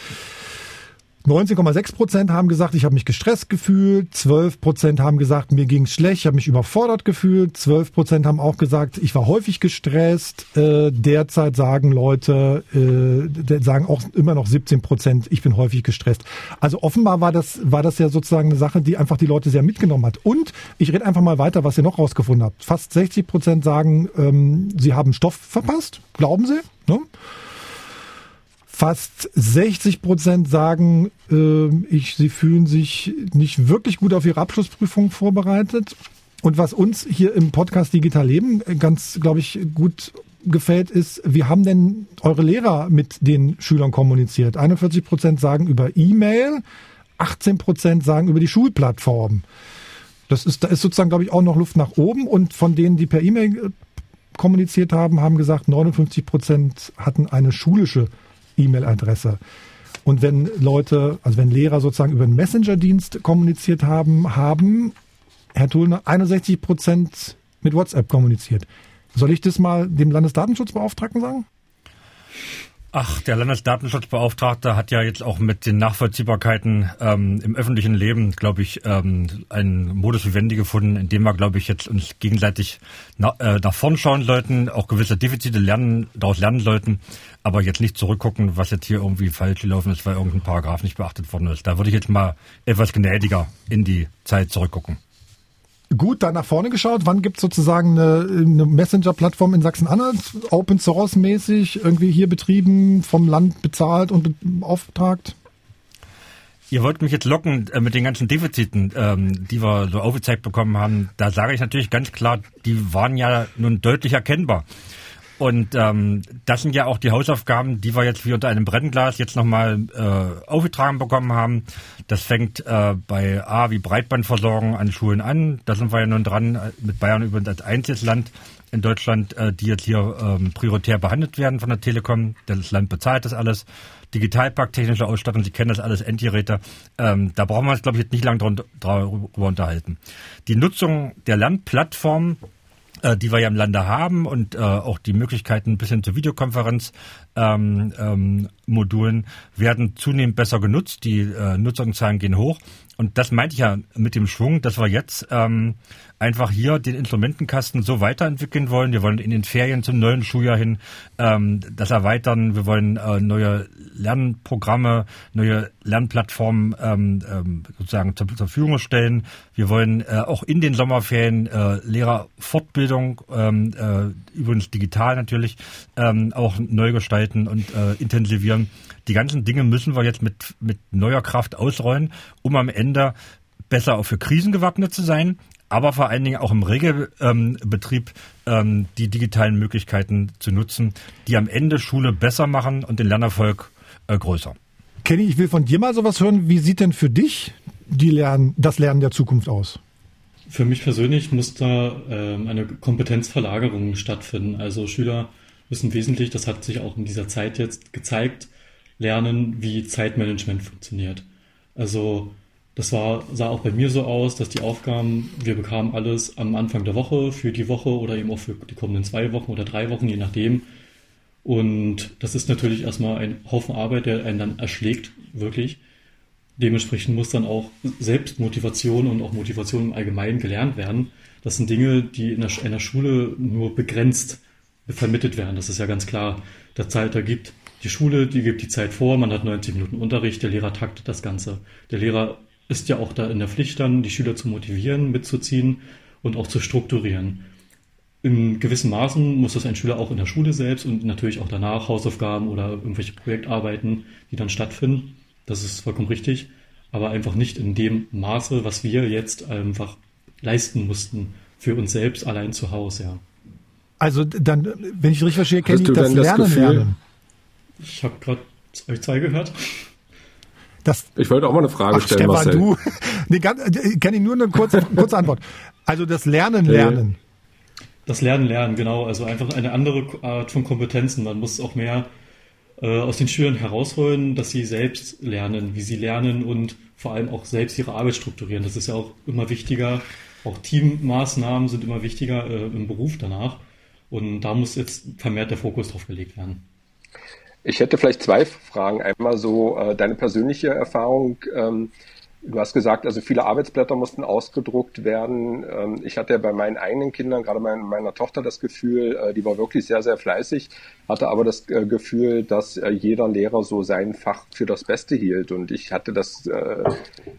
19,6 Prozent haben gesagt, ich habe mich gestresst gefühlt. 12 Prozent haben gesagt, mir ging schlecht, ich habe mich überfordert gefühlt. 12 Prozent haben auch gesagt, ich war häufig gestresst. Äh, derzeit sagen Leute, äh, sagen auch immer noch 17 Prozent, ich bin häufig gestresst. Also offenbar war das, war das ja sozusagen eine Sache, die einfach die Leute sehr mitgenommen hat. Und ich rede einfach mal weiter, was ihr noch rausgefunden habt. Fast 60 Prozent sagen, ähm, sie haben Stoff verpasst. Glauben sie? Ne? Fast 60 Prozent sagen, äh, ich, sie fühlen sich nicht wirklich gut auf ihre Abschlussprüfung vorbereitet. Und was uns hier im Podcast Digital Leben ganz, glaube ich, gut gefällt, ist, wie haben denn eure Lehrer mit den Schülern kommuniziert? 41 Prozent sagen über E-Mail, 18 Prozent sagen über die Schulplattform. Das ist, da ist sozusagen, glaube ich, auch noch Luft nach oben. Und von denen, die per E-Mail kommuniziert haben, haben gesagt, 59 Prozent hatten eine schulische E-Mail-Adresse. Und wenn Leute, also wenn Lehrer sozusagen über den Messenger-Dienst kommuniziert haben, haben, Herr Thulner, 61 Prozent mit WhatsApp kommuniziert. Soll ich das mal dem Landesdatenschutzbeauftragten sagen? Ach, der Landesdatenschutzbeauftragte hat ja jetzt auch mit den Nachvollziehbarkeiten ähm, im öffentlichen Leben, glaube ich, ähm, einen Modus vivendi gefunden, in dem wir, glaube ich, jetzt uns gegenseitig na, äh, nach vorn schauen sollten, auch gewisse Defizite lernen, daraus lernen sollten, aber jetzt nicht zurückgucken, was jetzt hier irgendwie falsch gelaufen ist, weil irgendein Paragraph nicht beachtet worden ist. Da würde ich jetzt mal etwas gnädiger in die Zeit zurückgucken gut da nach vorne geschaut. Wann gibt es sozusagen eine, eine Messenger-Plattform in Sachsen-Anhalt, Open Source mäßig, irgendwie hier betrieben, vom Land bezahlt und beauftragt? Ihr wollt mich jetzt locken äh, mit den ganzen Defiziten, ähm, die wir so aufgezeigt bekommen haben. Da sage ich natürlich ganz klar, die waren ja nun deutlich erkennbar. Und ähm, das sind ja auch die Hausaufgaben, die wir jetzt wie unter einem Brennglas jetzt nochmal äh, aufgetragen bekommen haben. Das fängt äh, bei A wie Breitbandversorgung an Schulen an. Da sind wir ja nun dran, äh, mit Bayern übrigens als einziges Land in Deutschland, äh, die jetzt hier ähm, prioritär behandelt werden von der Telekom. Das Land bezahlt das alles. Digitalpakt, technische Ausstattung, Sie kennen das alles, Endgeräte. Ähm, da brauchen wir uns, glaube ich, jetzt nicht lange darüber unterhalten. Die Nutzung der Landplattform äh, die wir ja im Lande haben und äh, auch die Möglichkeiten bis hin zur Videokonferenz ähm, ähm, werden zunehmend besser genutzt. Die äh, Nutzungszahlen gehen hoch. Und das meinte ich ja mit dem Schwung, dass wir jetzt ähm, einfach hier den Instrumentenkasten so weiterentwickeln wollen. Wir wollen in den Ferien zum neuen Schuljahr hin ähm, das erweitern. Wir wollen äh, neue Lernprogramme, neue Lernplattformen ähm, ähm, sozusagen zur, zur Verfügung stellen. Wir wollen äh, auch in den Sommerferien äh, Lehrerfortbildung, ähm, äh, übrigens digital natürlich, ähm, auch neu gestalten und äh, intensivieren. Die ganzen Dinge müssen wir jetzt mit, mit neuer Kraft ausrollen, um am Ende besser auch für Krisen gewappnet zu sein, aber vor allen Dingen auch im Regelbetrieb ähm, die digitalen Möglichkeiten zu nutzen, die am Ende Schule besser machen und den Lernerfolg äh, größer. Kenny, ich will von dir mal sowas hören. Wie sieht denn für dich die Lernen, das Lernen der Zukunft aus? Für mich persönlich muss da ähm, eine Kompetenzverlagerung stattfinden. Also Schüler müssen wesentlich, das hat sich auch in dieser Zeit jetzt gezeigt, lernen, wie Zeitmanagement funktioniert. Also das war, sah auch bei mir so aus, dass die Aufgaben, wir bekamen alles am Anfang der Woche für die Woche oder eben auch für die kommenden zwei Wochen oder drei Wochen, je nachdem. Und das ist natürlich erstmal ein Haufen Arbeit, der einen dann erschlägt, wirklich. Dementsprechend muss dann auch Selbstmotivation und auch Motivation im Allgemeinen gelernt werden. Das sind Dinge, die in der, in der Schule nur begrenzt vermittelt werden. Das ist ja ganz klar. Der Zeit, da gibt die Schule, die gibt die Zeit vor, man hat 90 Minuten Unterricht, der Lehrer taktet das Ganze. Der Lehrer ist ja auch da in der Pflicht dann, die Schüler zu motivieren, mitzuziehen und auch zu strukturieren. In gewissen Maßen muss das ein Schüler auch in der Schule selbst und natürlich auch danach Hausaufgaben oder irgendwelche Projektarbeiten, die dann stattfinden. Das ist vollkommen richtig. Aber einfach nicht in dem Maße, was wir jetzt einfach leisten mussten für uns selbst allein zu Hause, ja. Also dann, wenn ich richtig verstehe, kenne ich das Lernen das lernen. Ich habe gerade euch zwei gehört. Das, ich wollte auch mal eine Frage ach, stellen, Stefan, du. nee, äh, kenne ich nur eine kurze, kurze Antwort. Also das Lernen lernen. Das Lernen lernen, genau. Also einfach eine andere Art von Kompetenzen. Man muss auch mehr äh, aus den Schülern herausholen, dass sie selbst lernen, wie sie lernen und vor allem auch selbst ihre Arbeit strukturieren. Das ist ja auch immer wichtiger. Auch Teammaßnahmen sind immer wichtiger äh, im Beruf danach. Und da muss jetzt vermehrt der Fokus drauf gelegt werden. Ich hätte vielleicht zwei Fragen. Einmal so äh, deine persönliche Erfahrung. Ähm, Du hast gesagt, also viele Arbeitsblätter mussten ausgedruckt werden. Ähm, ich hatte ja bei meinen eigenen Kindern, gerade meiner Tochter, das Gefühl, äh, die war wirklich sehr, sehr fleißig, hatte aber das äh, Gefühl, dass äh, jeder Lehrer so sein Fach für das Beste hielt. Und ich hatte das,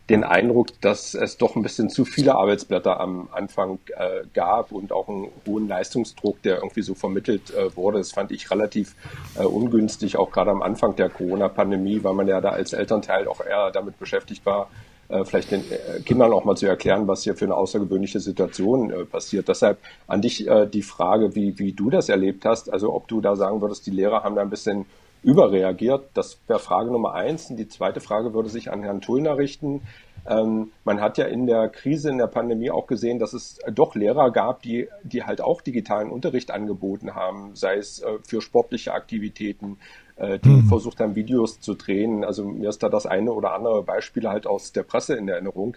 den Eindruck, dass es doch ein bisschen zu viele Arbeitsblätter am Anfang gab und auch einen hohen Leistungsdruck, der irgendwie so vermittelt wurde. Das fand ich relativ ungünstig, auch gerade am Anfang der Corona-Pandemie, weil man ja da als Elternteil auch eher damit beschäftigt war, vielleicht den äh, Kindern auch mal zu erklären, was hier für eine außergewöhnliche Situation äh, passiert. Deshalb an dich die Frage, wie, wie du das erlebt hast, also ob du da sagen würdest, die Lehrer haben da ein bisschen überreagiert. Das wäre Frage Nummer eins. Und die zweite Frage würde sich an Herrn Tullner richten. Ähm, man hat ja in der Krise, in der Pandemie auch gesehen, dass es doch Lehrer gab, die, die halt auch digitalen Unterricht angeboten haben, sei es äh, für sportliche Aktivitäten, äh, die mhm. versucht haben, Videos zu drehen. Also mir ist da das eine oder andere Beispiel halt aus der Presse in Erinnerung.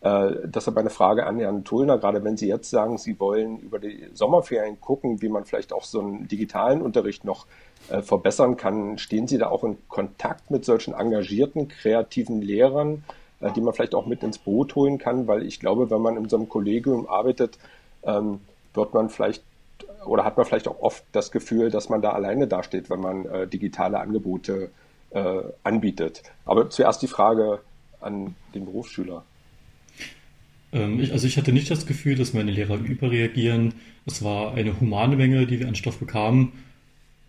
Äh, deshalb eine Frage an Herrn Tullner, gerade wenn Sie jetzt sagen, Sie wollen über die Sommerferien gucken, wie man vielleicht auch so einen digitalen Unterricht noch äh, verbessern kann. Stehen Sie da auch in Kontakt mit solchen engagierten, kreativen Lehrern, äh, die man vielleicht auch mit ins Boot holen kann? Weil ich glaube, wenn man in so einem Kollegium arbeitet, ähm, wird man vielleicht oder hat man vielleicht auch oft das Gefühl, dass man da alleine dasteht, wenn man äh, digitale Angebote äh, anbietet. Aber zuerst die Frage an den Berufsschüler. Ähm, also ich hatte nicht das Gefühl, dass meine Lehrer überreagieren. Es war eine humane Menge, die wir an Stoff bekamen.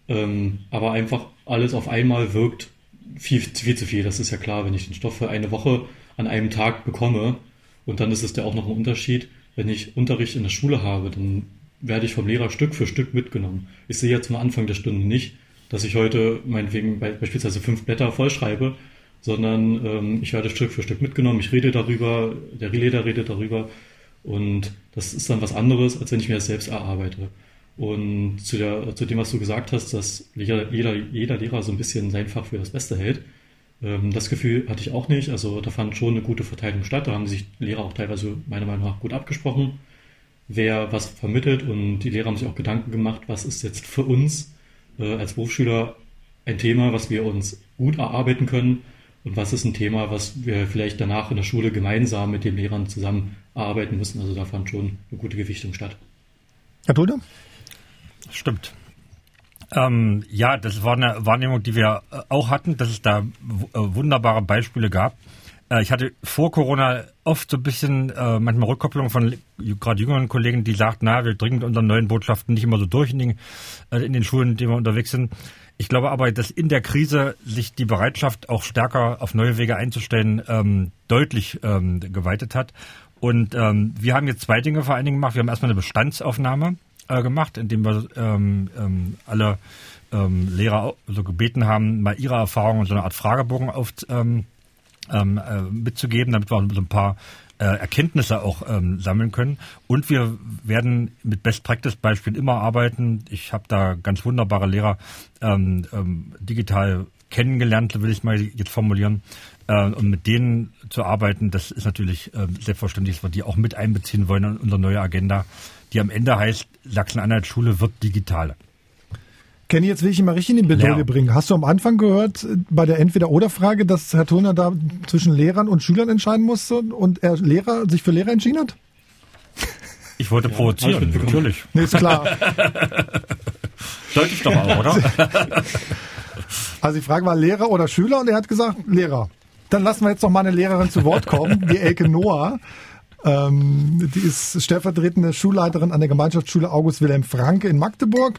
Ähm, aber einfach alles auf einmal wirkt viel, viel zu viel. Das ist ja klar, wenn ich den Stoff für eine Woche an einem Tag bekomme und dann ist es ja auch noch ein Unterschied, wenn ich Unterricht in der Schule habe, dann werde ich vom Lehrer Stück für Stück mitgenommen. Ich sehe jetzt am Anfang der Stunde nicht, dass ich heute meinetwegen beispielsweise fünf Blätter vollschreibe, sondern ähm, ich werde Stück für Stück mitgenommen. Ich rede darüber, der Lehrer redet darüber und das ist dann was anderes, als wenn ich mir das selbst erarbeite. Und zu, der, zu dem, was du gesagt hast, dass jeder, jeder, jeder Lehrer so ein bisschen sein Fach für das Beste hält, ähm, das Gefühl hatte ich auch nicht. Also da fand schon eine gute Verteilung statt. Da haben sich Lehrer auch teilweise meiner Meinung nach gut abgesprochen, wer was vermittelt. Und die Lehrer haben sich auch Gedanken gemacht, was ist jetzt für uns äh, als Berufsschüler ein Thema, was wir uns gut erarbeiten können und was ist ein Thema, was wir vielleicht danach in der Schule gemeinsam mit den Lehrern zusammen erarbeiten müssen. Also da fand schon eine gute Gewichtung statt. Herr Dulde? Stimmt. Ähm, ja, das war eine Wahrnehmung, die wir äh, auch hatten, dass es da äh, wunderbare Beispiele gab. Äh, ich hatte vor Corona oft so ein bisschen äh, manchmal Rückkopplung von gerade jüngeren Kollegen, die sagten, na, wir dringen mit unseren neuen Botschaften nicht immer so durch in den, äh, in den Schulen, in denen wir unterwegs sind. Ich glaube aber, dass in der Krise sich die Bereitschaft auch stärker auf neue Wege einzustellen ähm, deutlich ähm, geweitet hat. Und ähm, wir haben jetzt zwei Dinge vor allen Dingen gemacht. Wir haben erstmal eine Bestandsaufnahme äh, gemacht, indem wir ähm, ähm, alle ähm, Lehrer so gebeten haben, mal ihre Erfahrungen so eine Art Fragebogen auf, ähm, ähm, äh, mitzugeben, damit wir so ein paar äh, Erkenntnisse auch ähm, sammeln können. Und wir werden mit Best-Practice-Beispielen immer arbeiten. Ich habe da ganz wunderbare Lehrer ähm, ähm, digital kennengelernt, will ich mal jetzt formulieren. Äh, und mit denen zu arbeiten, das ist natürlich äh, selbstverständlich, dass wir die auch mit einbeziehen wollen in unsere neue Agenda, die am Ende heißt, Sachsen-Anhalt Schule wird digital. Kenny, jetzt will ich ihn mal richtig in die Bedeutung ja. bringen. Hast du am Anfang gehört, äh, bei der Entweder-Oder-Frage, dass Herr Turner da zwischen Lehrern und Schülern entscheiden musste und er Lehrer, sich für Lehrer entschieden hat? Ich wollte ja, provozieren, natürlich. Nee, ist klar. Sollte ich doch auch, oder? also die Frage war Lehrer oder Schüler und er hat gesagt Lehrer. Dann lassen wir jetzt noch mal eine Lehrerin zu Wort kommen, die Elke Noah. Ähm, die ist stellvertretende Schulleiterin an der Gemeinschaftsschule August Wilhelm Franke in Magdeburg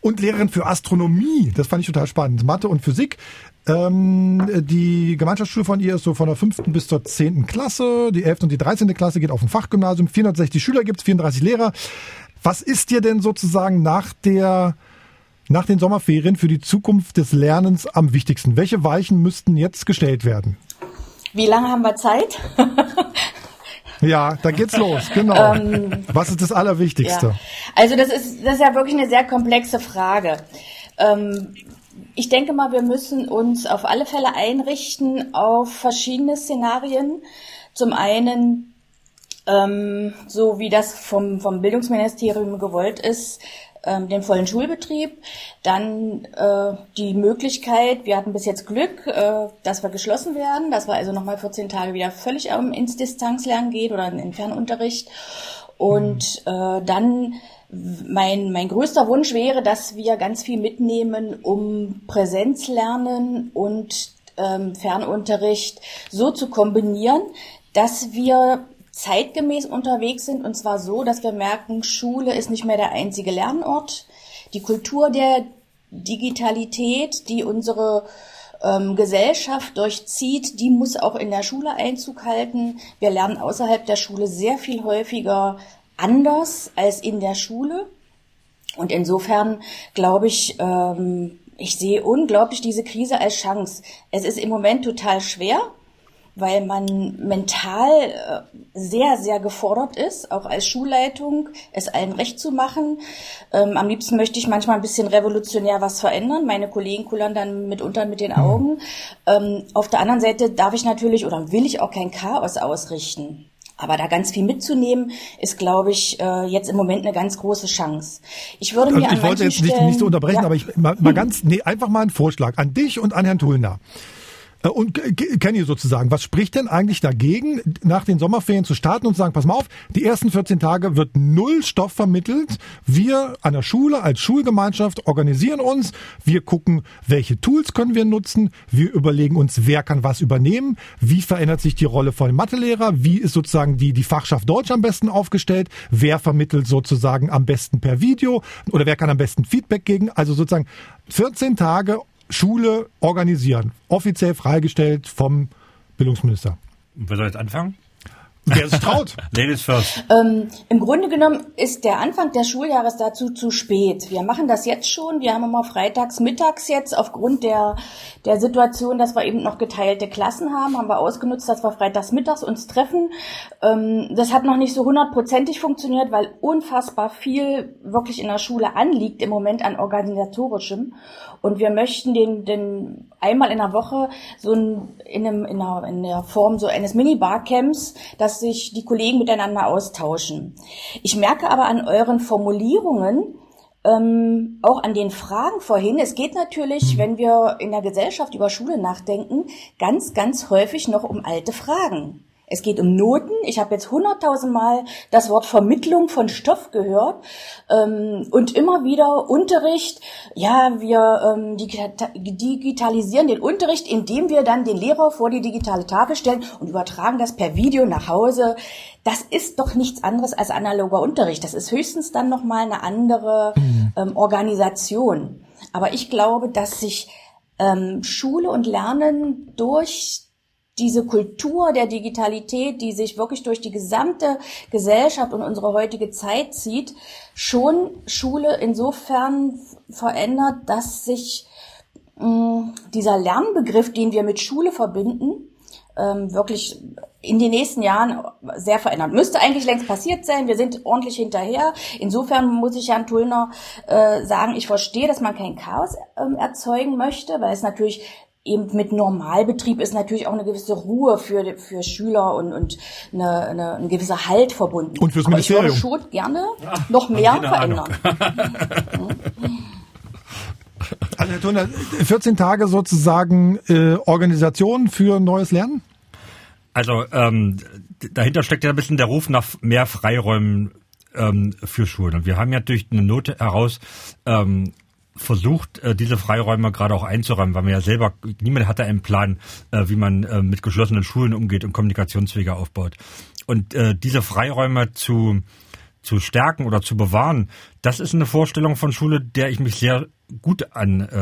und Lehrerin für Astronomie. Das fand ich total spannend. Mathe und Physik. Ähm, die Gemeinschaftsschule von ihr ist so von der fünften bis zur zehnten Klasse. Die elfte und die dreizehnte Klasse geht auf ein Fachgymnasium. 460 Schüler gibt's, 34 Lehrer. Was ist dir denn sozusagen nach der nach den Sommerferien für die Zukunft des Lernens am wichtigsten? Welche Weichen müssten jetzt gestellt werden? Wie lange haben wir Zeit? Ja, da geht's los, genau. Ähm, Was ist das Allerwichtigste? Ja. Also das ist, das ist ja wirklich eine sehr komplexe Frage. Ähm, ich denke mal, wir müssen uns auf alle Fälle einrichten auf verschiedene Szenarien. Zum einen, ähm, so wie das vom, vom Bildungsministerium gewollt ist, ähm, den vollen Schulbetrieb, dann äh, die Möglichkeit, wir hatten bis jetzt Glück, äh, dass wir geschlossen werden, dass wir also nochmal 14 Tage wieder völlig ähm, ins Distanzlernen geht oder in Fernunterricht. Und mhm. äh, dann mein, mein größter Wunsch wäre, dass wir ganz viel mitnehmen, um Präsenzlernen und ähm, Fernunterricht so zu kombinieren, dass wir zeitgemäß unterwegs sind und zwar so, dass wir merken, Schule ist nicht mehr der einzige Lernort. Die Kultur der Digitalität, die unsere ähm, Gesellschaft durchzieht, die muss auch in der Schule Einzug halten. Wir lernen außerhalb der Schule sehr viel häufiger anders als in der Schule. Und insofern glaube ich, ähm, ich sehe unglaublich diese Krise als Chance. Es ist im Moment total schwer weil man mental äh, sehr, sehr gefordert ist, auch als Schulleitung, es allen recht zu machen. Ähm, am liebsten möchte ich manchmal ein bisschen revolutionär was verändern. Meine Kollegen kullern dann mitunter mit den Augen. Ähm, auf der anderen Seite darf ich natürlich oder will ich auch kein Chaos ausrichten. Aber da ganz viel mitzunehmen, ist, glaube ich, äh, jetzt im Moment eine ganz große Chance. Ich würde mir also ich wollte jetzt nicht, nicht so unterbrechen, ja. aber ich mal, mal ganz, nee, einfach mal einen Vorschlag an dich und an Herrn Tullner. Äh, und Kenny sozusagen, was spricht denn eigentlich dagegen, nach den Sommerferien zu starten und zu sagen, pass mal auf, die ersten 14 Tage wird null Stoff vermittelt. Wir an der Schule als Schulgemeinschaft organisieren uns. Wir gucken, welche Tools können wir nutzen. Wir überlegen uns, wer kann was übernehmen. Wie verändert sich die Rolle von Mathelehrer? Wie ist sozusagen die, die Fachschaft Deutsch am besten aufgestellt? Wer vermittelt sozusagen am besten per Video? Oder wer kann am besten Feedback geben? Also sozusagen 14 Tage Schule organisieren. Offiziell freigestellt vom Bildungsminister. Wer soll jetzt anfangen? Wer sich traut. Ladies first. Ähm, Im Grunde genommen ist der Anfang des Schuljahres dazu zu spät. Wir machen das jetzt schon. Wir haben immer freitags, mittags jetzt aufgrund der, der Situation, dass wir eben noch geteilte Klassen haben, haben wir ausgenutzt, dass wir freitags, mittags uns treffen. Ähm, das hat noch nicht so hundertprozentig funktioniert, weil unfassbar viel wirklich in der Schule anliegt im Moment an organisatorischem. Und wir möchten den, den einmal in der Woche so ein, in, einem, in, einer, in der Form so eines Mini-Barcamps, dass sich die Kollegen miteinander austauschen. Ich merke aber an euren Formulierungen, ähm, auch an den Fragen vorhin. Es geht natürlich, wenn wir in der Gesellschaft über Schule nachdenken, ganz, ganz häufig noch um alte Fragen. Es geht um Noten. Ich habe jetzt hunderttausendmal das Wort Vermittlung von Stoff gehört ähm, und immer wieder Unterricht. Ja, wir ähm, digitalisieren den Unterricht, indem wir dann den Lehrer vor die digitale Tafel stellen und übertragen das per Video nach Hause. Das ist doch nichts anderes als analoger Unterricht. Das ist höchstens dann noch mal eine andere ähm, Organisation. Aber ich glaube, dass sich ähm, Schule und Lernen durch diese Kultur der Digitalität, die sich wirklich durch die gesamte Gesellschaft und unsere heutige Zeit zieht, schon Schule insofern verändert, dass sich mh, mm, dieser Lernbegriff, den wir mit Schule verbinden, ähm, wirklich in den nächsten Jahren sehr verändert. Müsste eigentlich längst passiert sein. Wir sind ordentlich hinterher. Insofern muss ich Herrn Tullner äh, sagen, ich verstehe, dass man kein Chaos ähm, erzeugen möchte, weil es natürlich eben mit Normalbetrieb ist natürlich auch eine gewisse Ruhe für, für Schüler und, und eine, eine, ein gewisser Halt verbunden. Und fürs Ministerium. Aber ich würde schon gerne ja, noch mehr verändern. also Herr Thunder, 14 Tage sozusagen äh, Organisation für neues Lernen? Also ähm, dahinter steckt ja ein bisschen der Ruf nach mehr Freiräumen ähm, für Schulen. Und wir haben ja durch eine Note heraus ähm, versucht, äh, diese Freiräume gerade auch einzuräumen, weil man ja selber, niemand hat da einen Plan, äh, wie man äh, mit geschlossenen Schulen umgeht und Kommunikationswege aufbaut. Und diese Freiräume zu, zu stärken oder zu bewahren, das ist eine Vorstellung von Schule, der ich mich sehr gut an, äh,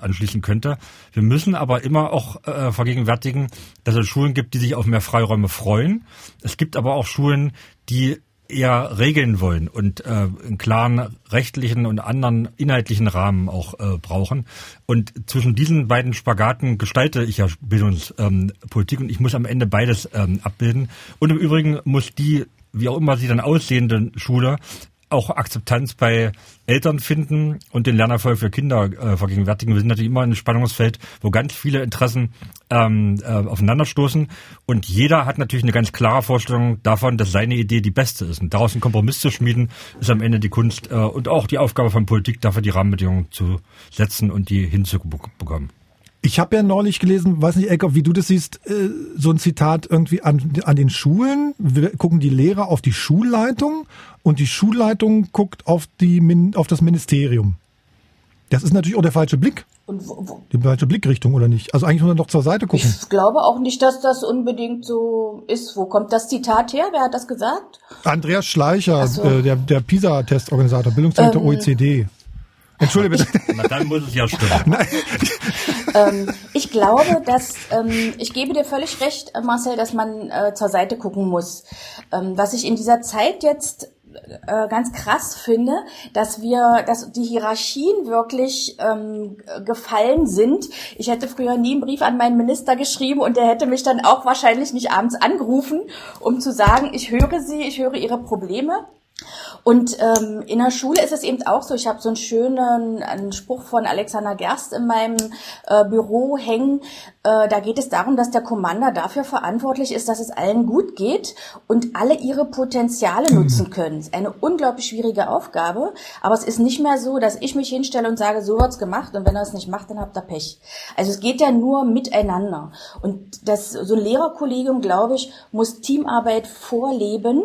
anschließen könnte. Wir müssen aber immer auch äh, vergegenwärtigen, dass es Schulen gibt, die sich auf mehr Freiräume freuen. Es gibt aber auch Schulen, die eher regeln wollen und äh, einen klaren rechtlichen und anderen inhaltlichen Rahmen auch äh, brauchen. Und zwischen diesen beiden Spagaten gestalte ich ja Bildungspolitik ähm, und ich muss am Ende beides ähm, abbilden. Und im Übrigen muss die, wie auch immer sie dann aussehende Schule, auch Akzeptanz bei Eltern finden und den Lernerfolg für Kinder äh, vergegenwärtigen. Wir sind natürlich immer in einem Spannungsfeld, wo ganz viele Interessen ähm, äh, aufeinanderstoßen und jeder hat natürlich eine ganz klare Vorstellung davon, dass seine Idee die beste ist. Und daraus einen Kompromiss zu schmieden, ist am Ende die Kunst äh, und auch die Aufgabe von Politik, dafür die Rahmenbedingungen zu setzen und die hinzubekommen. Ich habe ja neulich gelesen, weiß nicht, Eckhoff, wie du das siehst, äh, so ein Zitat irgendwie an, an den Schulen. Wir gucken die Lehrer auf die Schulleitung und die Schulleitung guckt auf, die, auf das Ministerium. Das ist natürlich auch der falsche Blick. Und wo, wo? Die falsche Blickrichtung, oder nicht? Also eigentlich muss man doch zur Seite gucken. Ich glaube auch nicht, dass das unbedingt so ist. Wo kommt das Zitat her? Wer hat das gesagt? Andreas Schleicher, so. äh, der, der PISA-Testorganisator, Bildungscenter ähm, OECD. Entschuldige bitte. Na, dann muss es ja stimmen. ähm, ich glaube, dass ähm, ich gebe dir völlig recht, Marcel, dass man äh, zur Seite gucken muss. Ähm, was ich in dieser Zeit jetzt äh, ganz krass finde, dass wir, dass die Hierarchien wirklich ähm, gefallen sind. Ich hätte früher nie einen Brief an meinen Minister geschrieben und der hätte mich dann auch wahrscheinlich nicht abends angerufen, um zu sagen, ich höre Sie, ich höre Ihre Probleme. Und ähm, in der Schule ist es eben auch so, ich habe so einen schönen einen Spruch von Alexander Gerst in meinem äh, Büro hängen. Äh, da geht es darum, dass der Commander dafür verantwortlich ist, dass es allen gut geht und alle ihre Potenziale nutzen können. Das ist eine unglaublich schwierige Aufgabe, aber es ist nicht mehr so, dass ich mich hinstelle und sage, so wird's gemacht und wenn er es nicht macht, dann habt ihr Pech. Also es geht ja nur miteinander. Und das so ein Lehrerkollegium, glaube ich, muss Teamarbeit vorleben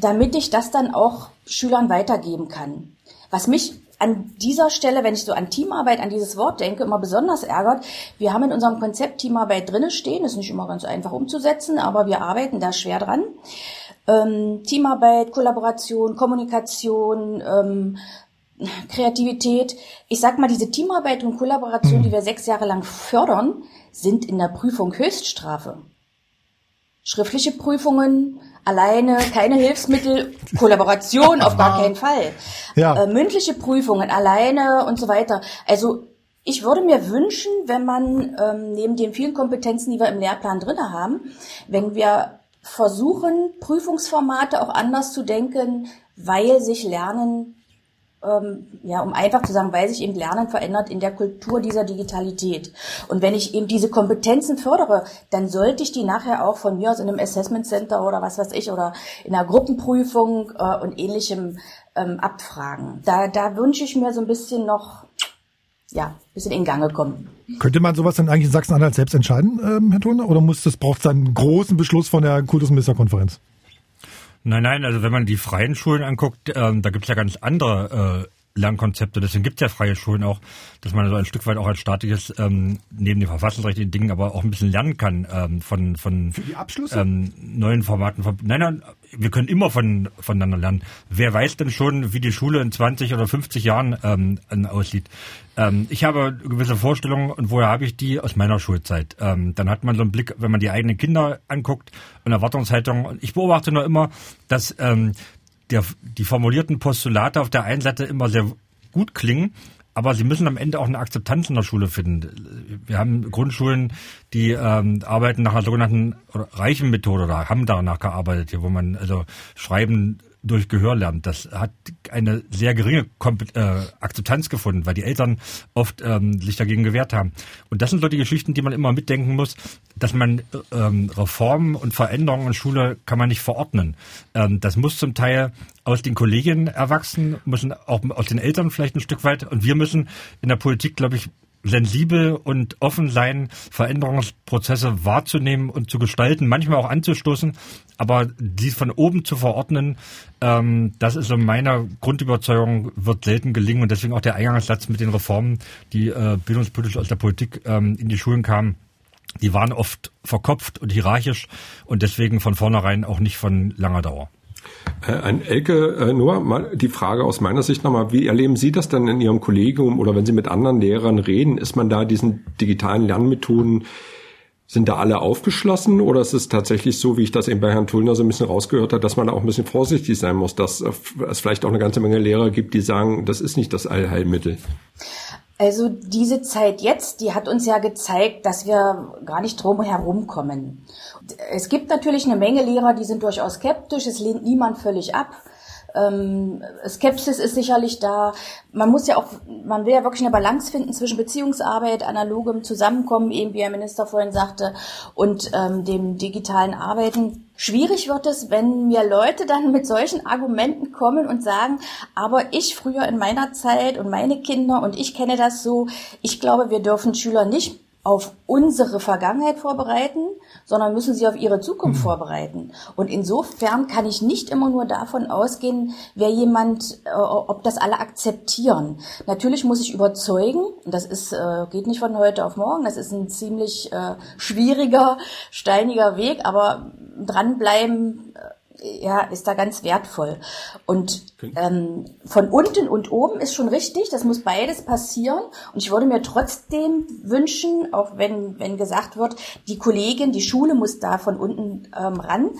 damit ich das dann auch Schülern weitergeben kann. Was mich an dieser Stelle, wenn ich so an Teamarbeit, an dieses Wort denke, immer besonders ärgert, wir haben in unserem Konzept Teamarbeit drinne stehen, ist nicht immer ganz einfach umzusetzen, aber wir arbeiten da schwer dran. Ähm, Teamarbeit, Kollaboration, Kommunikation, ähm, Kreativität. Ich sag mal, diese Teamarbeit und Kollaboration, die wir sechs Jahre lang fördern, sind in der Prüfung Höchststrafe. Schriftliche Prüfungen, alleine, keine Hilfsmittel, Kollaboration auf gar keinen Fall. Ja. Äh, mündliche Prüfungen, alleine und so weiter. Also ich würde mir wünschen, wenn man ähm, neben den vielen Kompetenzen, die wir im Lehrplan drinne haben, wenn wir versuchen, Prüfungsformate auch anders zu denken, weil sich Lernen ja, um einfach zu sagen, weil sich eben Lernen verändert in der Kultur dieser Digitalität. Und wenn ich eben diese Kompetenzen fördere, dann sollte ich die nachher auch von mir aus in einem Assessment Center oder was weiß ich oder in einer Gruppenprüfung äh, und ähnlichem ähm, abfragen. Da, da wünsche ich mir so ein bisschen noch, ja, ein bisschen in Gange kommen. Könnte man sowas dann eigentlich in Sachsen-Anhalt selbst entscheiden, ähm, Herr Thurner? Oder muss das braucht es einen großen Beschluss von der Kultusministerkonferenz? Nein, nein, also wenn man die freien Schulen anguckt, ähm, da gibt's ja ganz andere äh, Lernkonzepte. Deswegen gibt's ja freie Schulen auch, dass man so ein Stück weit auch als staatliches, ähm, neben den verfassungsrechtlichen Dingen, aber auch ein bisschen lernen kann ähm, von, von ähm, neuen Formaten. Von, nein, nein, wir können immer von, voneinander lernen. Wer weiß denn schon, wie die Schule in 20 oder 50 Jahren ähm, aussieht? Ähm, ich habe gewisse Vorstellungen und woher habe ich die? Aus meiner Schulzeit. Ähm, dann hat man so einen Blick, wenn man die eigenen Kinder anguckt und Erwartungshaltung. Und ich beobachte nur immer, dass ähm, der, die formulierten Postulate auf der einen Seite immer sehr gut klingen, aber sie müssen am Ende auch eine Akzeptanz in der Schule finden. Wir haben Grundschulen, die ähm, arbeiten nach einer sogenannten reichen Methode oder haben danach gearbeitet, hier, wo man also Schreiben durch Gehör lernt. Das hat eine sehr geringe Kompe äh, Akzeptanz gefunden, weil die Eltern oft ähm, sich dagegen gewehrt haben. Und das sind so die Geschichten, die man immer mitdenken muss, dass man äh, ähm, Reformen und Veränderungen in Schule kann man nicht verordnen. Ähm, das muss zum Teil aus den Kolleginnen erwachsen, müssen auch aus den Eltern vielleicht ein Stück weit. Und wir müssen in der Politik, glaube ich, sensibel und offen sein, Veränderungsprozesse wahrzunehmen und zu gestalten, manchmal auch anzustoßen, aber die von oben zu verordnen, ähm, das ist so meiner Grundüberzeugung, wird selten gelingen und deswegen auch der Eingangssatz mit den Reformen, die äh, bildungspolitisch aus der Politik ähm, in die Schulen kamen, die waren oft verkopft und hierarchisch und deswegen von vornherein auch nicht von langer Dauer. Äh, An Elke, äh, nur mal die Frage aus meiner Sicht nochmal, wie erleben Sie das denn in Ihrem Kollegium oder wenn Sie mit anderen Lehrern reden, ist man da diesen digitalen Lernmethoden, sind da alle aufgeschlossen oder ist es tatsächlich so, wie ich das eben bei Herrn Tullner so ein bisschen rausgehört habe, dass man da auch ein bisschen vorsichtig sein muss, dass äh, es vielleicht auch eine ganze Menge Lehrer gibt, die sagen, das ist nicht das Allheilmittel? Also diese Zeit jetzt, die hat uns ja gezeigt, dass wir gar nicht drum herum kommen. Es gibt natürlich eine Menge Lehrer, die sind durchaus skeptisch, es lehnt niemand völlig ab. Ähm, Skepsis ist sicherlich da. Man muss ja auch, man will ja wirklich eine Balance finden zwischen Beziehungsarbeit, analogem Zusammenkommen, eben wie Herr Minister vorhin sagte, und ähm, dem digitalen Arbeiten. Schwierig wird es, wenn mir Leute dann mit solchen Argumenten kommen und sagen, aber ich früher in meiner Zeit und meine Kinder und ich kenne das so. Ich glaube, wir dürfen Schüler nicht auf unsere Vergangenheit vorbereiten, sondern müssen sie auf ihre Zukunft vorbereiten. Und insofern kann ich nicht immer nur davon ausgehen, wer jemand, äh, ob das alle akzeptieren. Natürlich muss ich überzeugen, und das ist, äh, geht nicht von heute auf morgen, das ist ein ziemlich äh, schwieriger, steiniger Weg, aber dranbleiben, äh, ja, ist da ganz wertvoll. Und ähm, von unten und oben ist schon richtig, das muss beides passieren. Und ich würde mir trotzdem wünschen, auch wenn, wenn gesagt wird, die Kollegin, die Schule muss da von unten ähm, ran,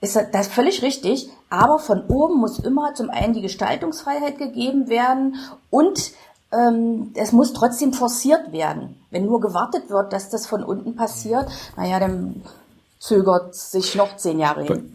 ist das völlig richtig. Aber von oben muss immer zum einen die Gestaltungsfreiheit gegeben werden und ähm, es muss trotzdem forciert werden. Wenn nur gewartet wird, dass das von unten passiert, naja, dann zögert sich noch zehn Jahre hin.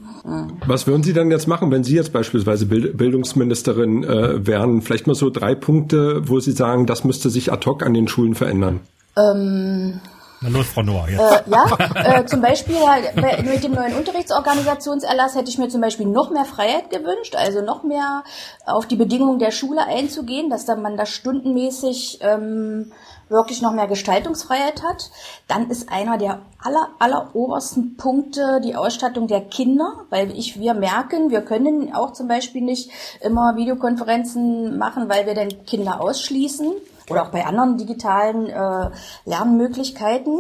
Was würden Sie dann jetzt machen, wenn Sie jetzt beispielsweise Bild Bildungsministerin äh, wären? Vielleicht mal so drei Punkte, wo Sie sagen, das müsste sich ad hoc an den Schulen verändern. Ähm, Na los, Frau Noah, jetzt. Äh, ja, äh, zum Beispiel halt, mit dem neuen Unterrichtsorganisationserlass hätte ich mir zum Beispiel noch mehr Freiheit gewünscht, also noch mehr auf die Bedingungen der Schule einzugehen, dass dann man da stundenmäßig ähm, wirklich noch mehr Gestaltungsfreiheit hat. Dann ist einer der aller, aller obersten Punkte die Ausstattung der Kinder, weil ich, wir merken, wir können auch zum Beispiel nicht immer Videokonferenzen machen, weil wir dann Kinder ausschließen oder auch bei anderen digitalen äh, Lernmöglichkeiten.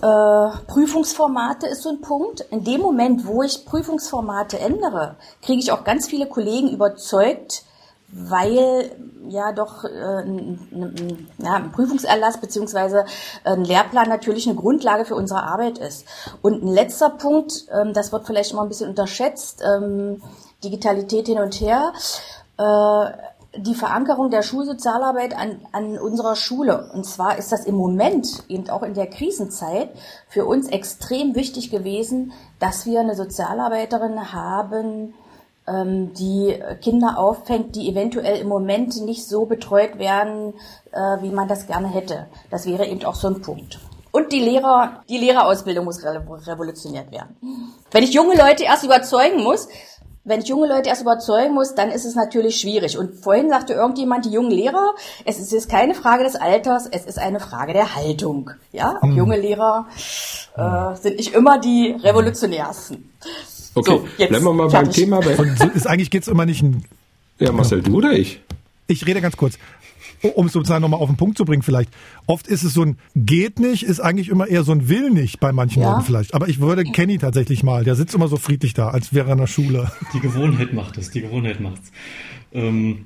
Äh, Prüfungsformate ist so ein Punkt. In dem Moment, wo ich Prüfungsformate ändere, kriege ich auch ganz viele Kollegen überzeugt, weil ja doch äh, ein, ein, ein Prüfungserlass beziehungsweise ein Lehrplan natürlich eine Grundlage für unsere Arbeit ist. Und ein letzter Punkt, ähm, das wird vielleicht mal ein bisschen unterschätzt, ähm, Digitalität hin und her. Äh, die Verankerung der Schulsozialarbeit an, an unserer Schule. Und zwar ist das im Moment, eben auch in der Krisenzeit, für uns extrem wichtig gewesen, dass wir eine Sozialarbeiterin haben, ähm, die Kinder auffängt, die eventuell im Moment nicht so betreut werden, äh, wie man das gerne hätte. Das wäre eben auch so ein Punkt. Und die Lehrer, die Lehrerausbildung muss revolutioniert werden. Wenn ich junge Leute erst überzeugen muss, wenn ich junge Leute erst überzeugen muss, dann ist es natürlich schwierig. Und vorhin sagte irgendjemand, die jungen Lehrer, es ist jetzt keine Frage des Alters, es ist eine Frage der Haltung. Ja, auch hm. junge Lehrer äh, sind nicht immer die revolutionärsten. Okay, so, jetzt bleiben wir mal fertig. beim Thema. Bei ist, eigentlich geht's immer nicht ein... Ja, Marcel, du oder ich? Ich rede ganz kurz um es sozusagen nochmal auf den Punkt zu bringen vielleicht. Oft ist es so ein geht nicht, ist eigentlich immer eher so ein will nicht bei manchen ja. Leuten vielleicht. Aber ich würde Kenny tatsächlich mal, der sitzt immer so friedlich da, als wäre er in der Schule. Die Gewohnheit macht es, die Gewohnheit macht's. Ähm,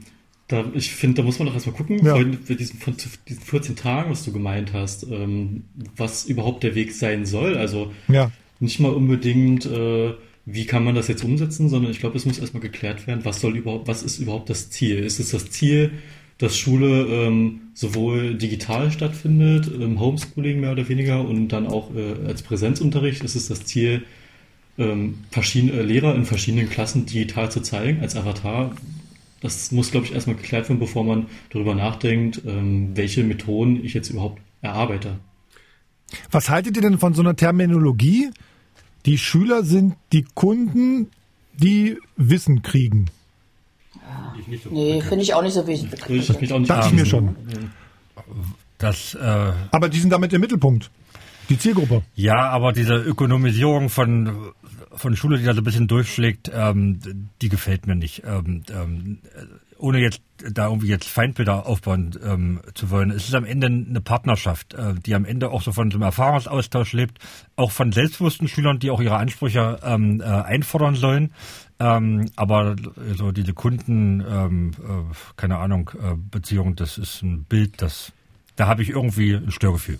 da, ich finde, da muss man doch erstmal gucken, ja. für diesen, von diesen 14 Tagen, was du gemeint hast, ähm, was überhaupt der Weg sein soll. Also ja. nicht mal unbedingt, äh, wie kann man das jetzt umsetzen, sondern ich glaube, es muss erstmal geklärt werden, was soll überhaupt, was ist überhaupt das Ziel? Ist es das Ziel, dass Schule ähm, sowohl digital stattfindet, im Homeschooling mehr oder weniger und dann auch äh, als Präsenzunterricht ist es das Ziel, ähm, verschiedene äh, Lehrer in verschiedenen Klassen digital zu zeigen als Avatar. Das muss, glaube ich, erstmal geklärt werden, bevor man darüber nachdenkt, ähm, welche Methoden ich jetzt überhaupt erarbeite. Was haltet ihr denn von so einer Terminologie? Die Schüler sind die Kunden, die Wissen kriegen. So nee, finde ich auch nicht so wichtig. Ich auch nicht Dachte ich mir schon. Das, äh, aber die sind damit im Mittelpunkt. Die Zielgruppe. Ja, aber diese Ökonomisierung von, von Schule, die da so ein bisschen durchschlägt, ähm, die gefällt mir nicht. Ähm, ähm, ohne jetzt da irgendwie jetzt Feindbilder aufbauen ähm, zu wollen. Es ist am Ende eine Partnerschaft, äh, die am Ende auch so von so einem Erfahrungsaustausch lebt, auch von selbstbewussten Schülern, die auch ihre Ansprüche ähm, äh, einfordern sollen. Ähm, aber so diese Kunden, ähm, äh, keine Ahnung, äh, Beziehung, das ist ein Bild, das da habe ich irgendwie ein Störgefühl.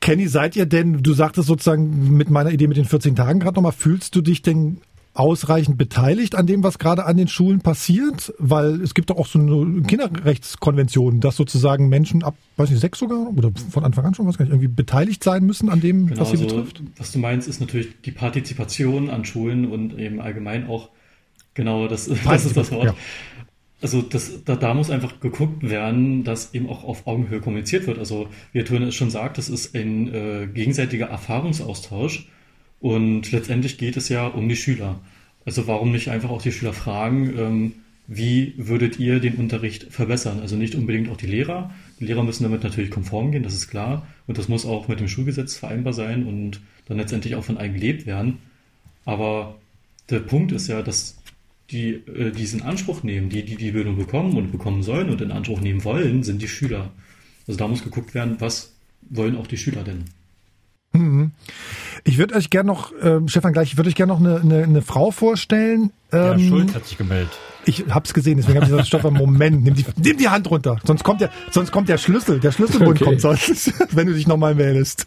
Kenny, seid ihr denn, du sagtest sozusagen mit meiner Idee mit den 14 Tagen gerade nochmal, fühlst du dich denn ausreichend beteiligt an dem, was gerade an den Schulen passiert? Weil es gibt doch auch so eine Kinderrechtskonvention, dass sozusagen Menschen ab, weiß nicht, sechs sogar oder von Anfang an schon, was gar nicht, irgendwie beteiligt sein müssen an dem, genau, was sie also, betrifft? Was du meinst, ist natürlich die Partizipation an Schulen und eben allgemein auch, genau, das, das ist das Wort. Ja. Also das, da, da muss einfach geguckt werden, dass eben auch auf Augenhöhe kommuniziert wird. Also wie Herr Töne es schon sagt, das ist ein äh, gegenseitiger Erfahrungsaustausch und letztendlich geht es ja um die Schüler. Also warum nicht einfach auch die Schüler fragen, ähm, wie würdet ihr den Unterricht verbessern? Also nicht unbedingt auch die Lehrer. Die Lehrer müssen damit natürlich konform gehen, das ist klar. Und das muss auch mit dem Schulgesetz vereinbar sein und dann letztendlich auch von eigen gelebt werden. Aber der Punkt ist ja, dass die äh, diesen Anspruch nehmen, die, die die Bildung bekommen und bekommen sollen und in Anspruch nehmen wollen, sind die Schüler. Also da muss geguckt werden, was wollen auch die Schüler denn? Mhm. Ich würde euch gerne noch, äh, Stefan, gleich, ich würde euch gerne noch eine, eine, eine Frau vorstellen. Ähm, ja, Schulz hat sich gemeldet. Ich hab's gesehen, deswegen habe ich gesagt, Stefan, Moment, nimm die, nimm die Hand runter. Sonst kommt der, sonst kommt der Schlüssel, der Schlüsselbund okay. kommt sonst, wenn du dich nochmal meldest.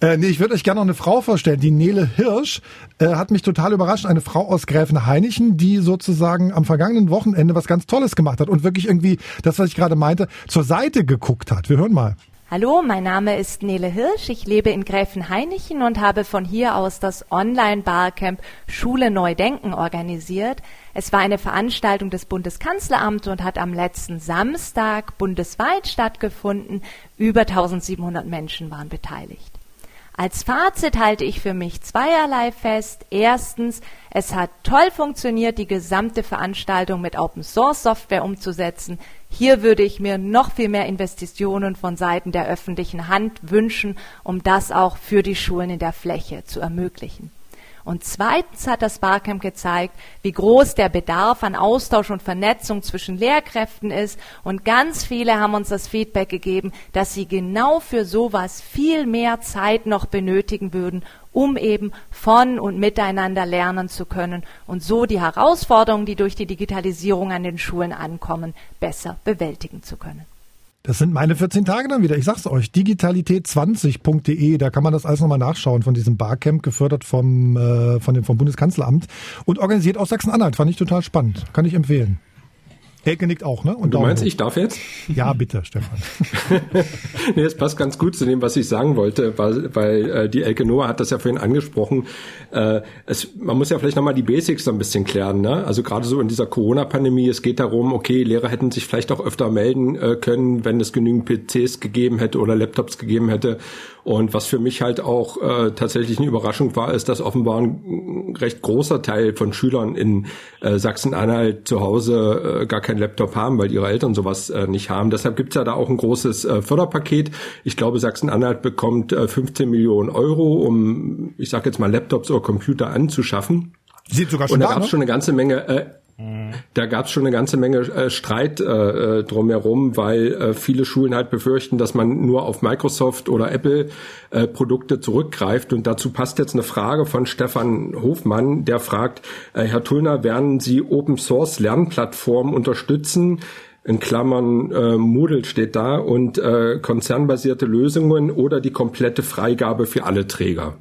Äh, nee, ich würde euch gerne noch eine Frau vorstellen. Die Nele Hirsch äh, hat mich total überrascht. Eine Frau aus Gräfenhainichen, die sozusagen am vergangenen Wochenende was ganz Tolles gemacht hat und wirklich irgendwie das, was ich gerade meinte, zur Seite geguckt hat. Wir hören mal. Hallo, mein Name ist Nele Hirsch. Ich lebe in Gräfenhainichen und habe von hier aus das Online-Barcamp Schule Neu Denken organisiert. Es war eine Veranstaltung des Bundeskanzleramts und hat am letzten Samstag bundesweit stattgefunden. Über 1700 Menschen waren beteiligt. Als Fazit halte ich für mich zweierlei fest. Erstens, es hat toll funktioniert, die gesamte Veranstaltung mit Open Source Software umzusetzen. Hier würde ich mir noch viel mehr Investitionen von Seiten der öffentlichen Hand wünschen, um das auch für die Schulen in der Fläche zu ermöglichen. Und zweitens hat das Barcamp gezeigt, wie groß der Bedarf an Austausch und Vernetzung zwischen Lehrkräften ist. Und ganz viele haben uns das Feedback gegeben, dass sie genau für sowas viel mehr Zeit noch benötigen würden, um eben von und miteinander lernen zu können und so die Herausforderungen, die durch die Digitalisierung an den Schulen ankommen, besser bewältigen zu können. Das sind meine 14 Tage dann wieder. Ich sag's euch, digitalität20.de, da kann man das alles nochmal nachschauen von diesem Barcamp, gefördert vom, äh, von dem, vom Bundeskanzleramt und organisiert aus Sachsen-Anhalt. Fand ich total spannend. Kann ich empfehlen. Elke nickt auch, ne? Und du meinst, ich darf jetzt? Ja, bitte, Stefan. nee, es passt ganz gut zu dem, was ich sagen wollte, weil, weil äh, die Elke Noah hat das ja vorhin angesprochen. Äh, es, man muss ja vielleicht nochmal die Basics so ein bisschen klären. Ne? Also gerade so in dieser Corona-Pandemie, es geht darum, okay, Lehrer hätten sich vielleicht auch öfter melden äh, können, wenn es genügend PCs gegeben hätte oder Laptops gegeben hätte. Und was für mich halt auch äh, tatsächlich eine Überraschung war, ist, dass offenbar ein recht großer Teil von Schülern in äh, Sachsen-Anhalt zu Hause äh, gar keinen Laptop haben, weil ihre Eltern sowas äh, nicht haben. Deshalb gibt's ja da auch ein großes äh, Förderpaket. Ich glaube, Sachsen-Anhalt bekommt äh, 15 Millionen Euro, um, ich sage jetzt mal, Laptops oder Computer anzuschaffen. Sieht sogar schon Und da gab's ne? schon eine ganze Menge äh, da gab es schon eine ganze Menge äh, Streit äh, drumherum, weil äh, viele Schulen halt befürchten, dass man nur auf Microsoft oder Apple äh, Produkte zurückgreift. Und dazu passt jetzt eine Frage von Stefan Hofmann, der fragt, äh, Herr Tullner, werden Sie Open Source Lernplattformen unterstützen? In Klammern äh, Moodle steht da und äh, konzernbasierte Lösungen oder die komplette Freigabe für alle Träger.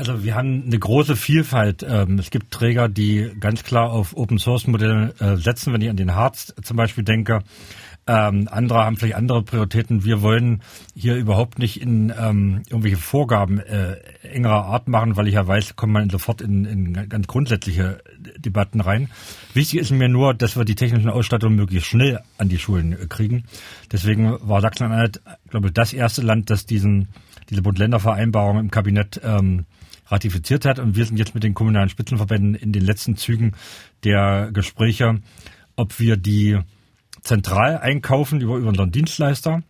Also wir haben eine große Vielfalt. Ähm, Es gibt Träger, die ganz klar auf Open Source Modelle äh, setzen, wenn ich an den Harz zum Beispiel denke. Ähm, andere haben vielleicht andere Prioritäten. Wir wollen hier überhaupt nicht in ähm, irgendwelche Vorgaben äh, engerer Art machen, weil ich ja weiß, kommt man sofort in, in ganz grundsätzliche Debatten rein. Wichtig ist mir nur, dass wir die technischen Ausstattungen möglichst schnell an die Schulen äh, kriegen. Deswegen war Sachsen-Anhalt, glaube ich, das erste Land, das diesen diese Bund-Länder-Vereinbarung im Kabinett ähm, ratifiziert hat. Und wir sind jetzt mit den kommunalen Spitzenverbänden in den letzten Zügen der Gespräche, ob wir die zentral einkaufen über, über unseren Dienstleister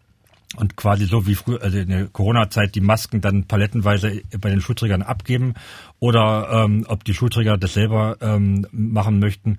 und quasi so wie früher, also in der Corona-Zeit die Masken dann palettenweise bei den Schulträgern abgeben oder ähm, ob die Schulträger das selber ähm, machen möchten.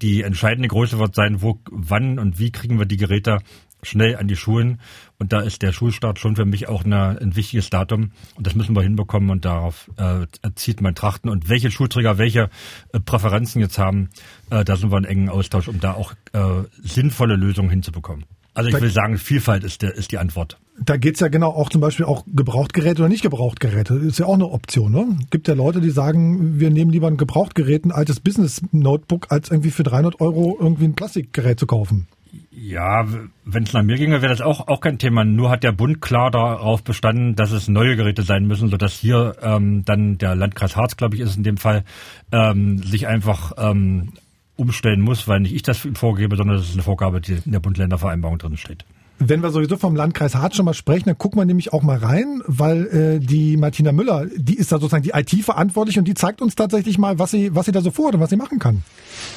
Die entscheidende Größe wird sein, wo, wann und wie kriegen wir die Geräte schnell an die Schulen. Und da ist der Schulstart schon für mich auch eine, ein wichtiges Datum. Und das müssen wir hinbekommen und darauf äh, zieht mein Trachten. Und welche Schulträger welche äh, Präferenzen jetzt haben, äh, da sind wir in engen Austausch, um da auch äh, sinnvolle Lösungen hinzubekommen. Also ich will sagen, Vielfalt ist, der, ist die Antwort. Da geht's ja genau auch zum Beispiel auch Gebrauchtgeräte oder nicht Gebrauchtgeräte. Ist ja auch eine Option. Ne? Gibt ja Leute, die sagen, wir nehmen lieber ein Gebrauchtgerät, ein altes Business-Notebook, als irgendwie für 300 Euro irgendwie ein Plastikgerät zu kaufen. Ja, wenn es nach mir ginge, wäre das auch, auch kein Thema. Nur hat der Bund klar darauf bestanden, dass es neue Geräte sein müssen, sodass hier ähm, dann der Landkreis Harz, glaube ich, ist in dem Fall, ähm, sich einfach ähm, umstellen muss, weil nicht ich das vorgebe, sondern das ist eine Vorgabe, die in der Bund-Länder-Vereinbarung drin steht. Wenn wir sowieso vom Landkreis Harz schon mal sprechen, dann gucken wir nämlich auch mal rein, weil äh, die Martina Müller, die ist da sozusagen die IT verantwortlich und die zeigt uns tatsächlich mal, was sie, was sie da so vorhat und was sie machen kann.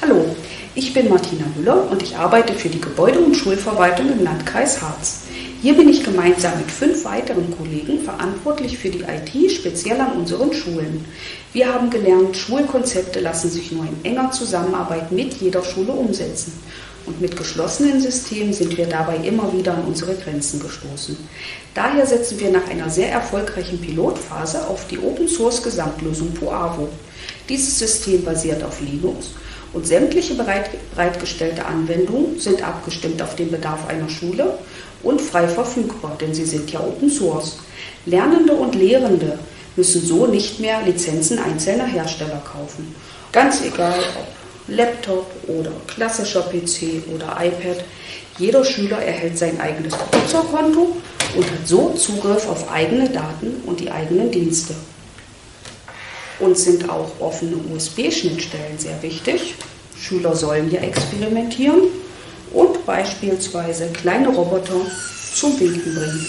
Hallo, ich bin Martina Müller und ich arbeite für die Gebäude- und Schulverwaltung im Landkreis Harz. Hier bin ich gemeinsam mit fünf weiteren Kollegen verantwortlich für die IT, speziell an unseren Schulen. Wir haben gelernt, Schulkonzepte lassen sich nur in enger Zusammenarbeit mit jeder Schule umsetzen. Und mit geschlossenen Systemen sind wir dabei immer wieder an unsere Grenzen gestoßen. Daher setzen wir nach einer sehr erfolgreichen Pilotphase auf die Open Source Gesamtlösung Poavo. Dieses System basiert auf Linux und sämtliche bereit, bereitgestellte Anwendungen sind abgestimmt auf den Bedarf einer Schule und frei verfügbar, denn sie sind ja Open Source. Lernende und Lehrende müssen so nicht mehr Lizenzen einzelner Hersteller kaufen. Ganz egal, ob Laptop oder klassischer PC oder iPad, jeder Schüler erhält sein eigenes Benutzerkonto und hat so Zugriff auf eigene Daten und die eigenen Dienste. Uns sind auch offene USB-Schnittstellen sehr wichtig. Schüler sollen hier experimentieren und beispielsweise kleine Roboter zum Winken bringen.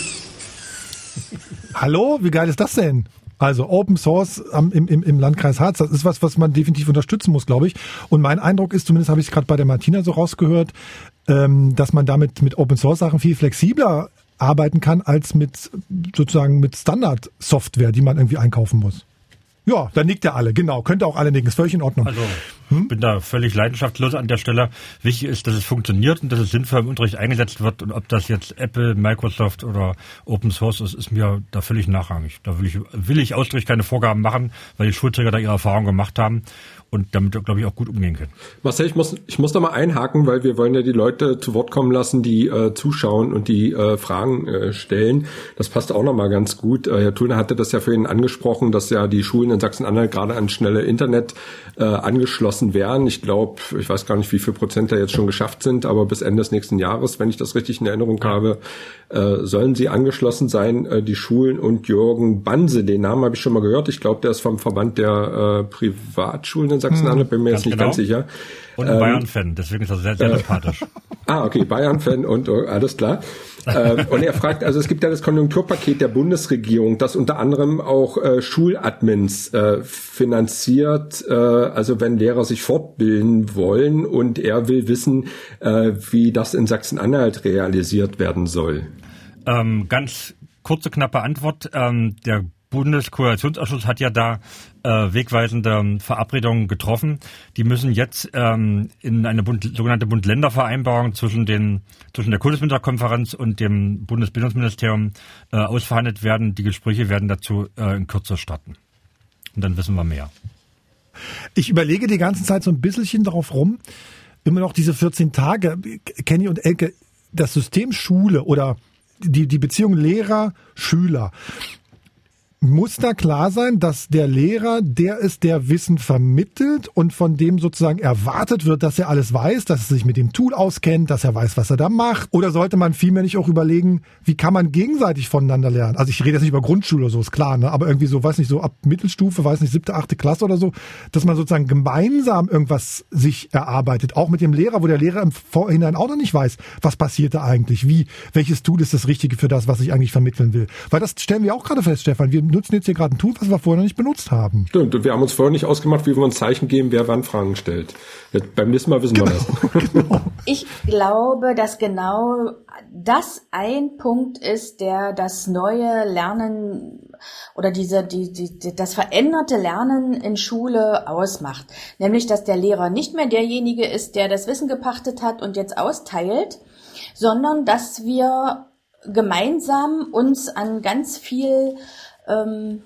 Hallo, wie geil ist das denn? Also Open Source im, im, im Landkreis Harz, das ist was, was man definitiv unterstützen muss, glaube ich. Und mein Eindruck ist, zumindest habe ich es gerade bei der Martina so rausgehört, ähm, dass man damit mit Open Source Sachen viel flexibler arbeiten kann als mit sozusagen mit Standard Software, die man irgendwie einkaufen muss. Ja, dann nickt er alle, genau. Könnte auch alle nicken, ist völlig in Ordnung. Also hm? bin da völlig leidenschaftslos an der Stelle. Wichtig ist, dass es funktioniert und dass es sinnvoll im Unterricht eingesetzt wird. Und ob das jetzt Apple, Microsoft oder Open Source ist, ist mir da völlig nachrangig. Da will ich, will ich ausdrücklich keine Vorgaben machen, weil die Schulträger da ihre Erfahrungen gemacht haben und damit, glaube ich, auch gut umgehen können. Marcel, ich muss, ich muss da mal einhaken, weil wir wollen ja die Leute zu Wort kommen lassen, die äh, zuschauen und die äh, Fragen äh, stellen. Das passt auch nochmal ganz gut. Äh, Herr Thuner hatte das ja für ihn angesprochen, dass ja die Schulen in Sachsen-Anhalt gerade an schnelle Internet äh, angeschlossen werden. Ich glaube, ich weiß gar nicht, wie viel Prozent da jetzt schon geschafft sind, aber bis Ende des nächsten Jahres, wenn ich das richtig in Erinnerung habe, äh, sollen sie angeschlossen sein, äh, die Schulen und Jürgen Banse, den Namen habe ich schon mal gehört. Ich glaube, der ist vom Verband der äh, Privatschulen in Sachsen-Anhalt, bin mir jetzt nicht genau. ganz sicher. Und ein ähm, Bayern-Fan, deswegen ist er sehr, sehr äh, sympathisch. ah, okay, Bayern-Fan und uh, alles klar. äh, und er fragt, also es gibt ja das Konjunkturpaket der Bundesregierung, das unter anderem auch äh, Schuladmins äh, finanziert, äh, also wenn Lehrer sich fortbilden wollen und er will wissen, äh, wie das in Sachsen-Anhalt realisiert werden soll. Ähm, ganz kurze, knappe Antwort. Ähm, der Bundeskoalitionsausschuss hat ja da äh, wegweisende Verabredungen getroffen. Die müssen jetzt ähm, in eine Bund, sogenannte Bund-Länder-Vereinbarung zwischen, zwischen der Kultusministerkonferenz und dem Bundesbildungsministerium äh, ausverhandelt werden. Die Gespräche werden dazu äh, in Kürze starten. Und dann wissen wir mehr. Ich überlege die ganze Zeit so ein bisschen darauf rum, immer noch diese 14 Tage, Kenny und Elke, das System Schule oder die, die Beziehung Lehrer, Schüler muss da klar sein, dass der Lehrer der ist, der Wissen vermittelt und von dem sozusagen erwartet wird, dass er alles weiß, dass er sich mit dem Tool auskennt, dass er weiß, was er da macht? Oder sollte man vielmehr nicht auch überlegen, wie kann man gegenseitig voneinander lernen? Also ich rede jetzt nicht über Grundschule oder so, ist klar, ne? aber irgendwie so, weiß nicht, so ab Mittelstufe, weiß nicht, siebte, achte Klasse oder so, dass man sozusagen gemeinsam irgendwas sich erarbeitet, auch mit dem Lehrer, wo der Lehrer im Vorhinein auch noch nicht weiß, was passiert da eigentlich, wie, welches Tool ist das Richtige für das, was ich eigentlich vermitteln will. Weil das stellen wir auch gerade fest, Stefan, wir nutzen jetzt hier gerade ein Tool, was wir vorher noch nicht benutzt haben. Stimmt, und wir haben uns vorher nicht ausgemacht, wie wir uns Zeichen geben, wer wann Fragen stellt. Jetzt, beim nächsten Mal wissen genau, wir das. Genau. Ich glaube, dass genau das ein Punkt ist, der das neue Lernen oder diese, die, die, das veränderte Lernen in Schule ausmacht. Nämlich, dass der Lehrer nicht mehr derjenige ist, der das Wissen gepachtet hat und jetzt austeilt, sondern dass wir gemeinsam uns an ganz viel ähm,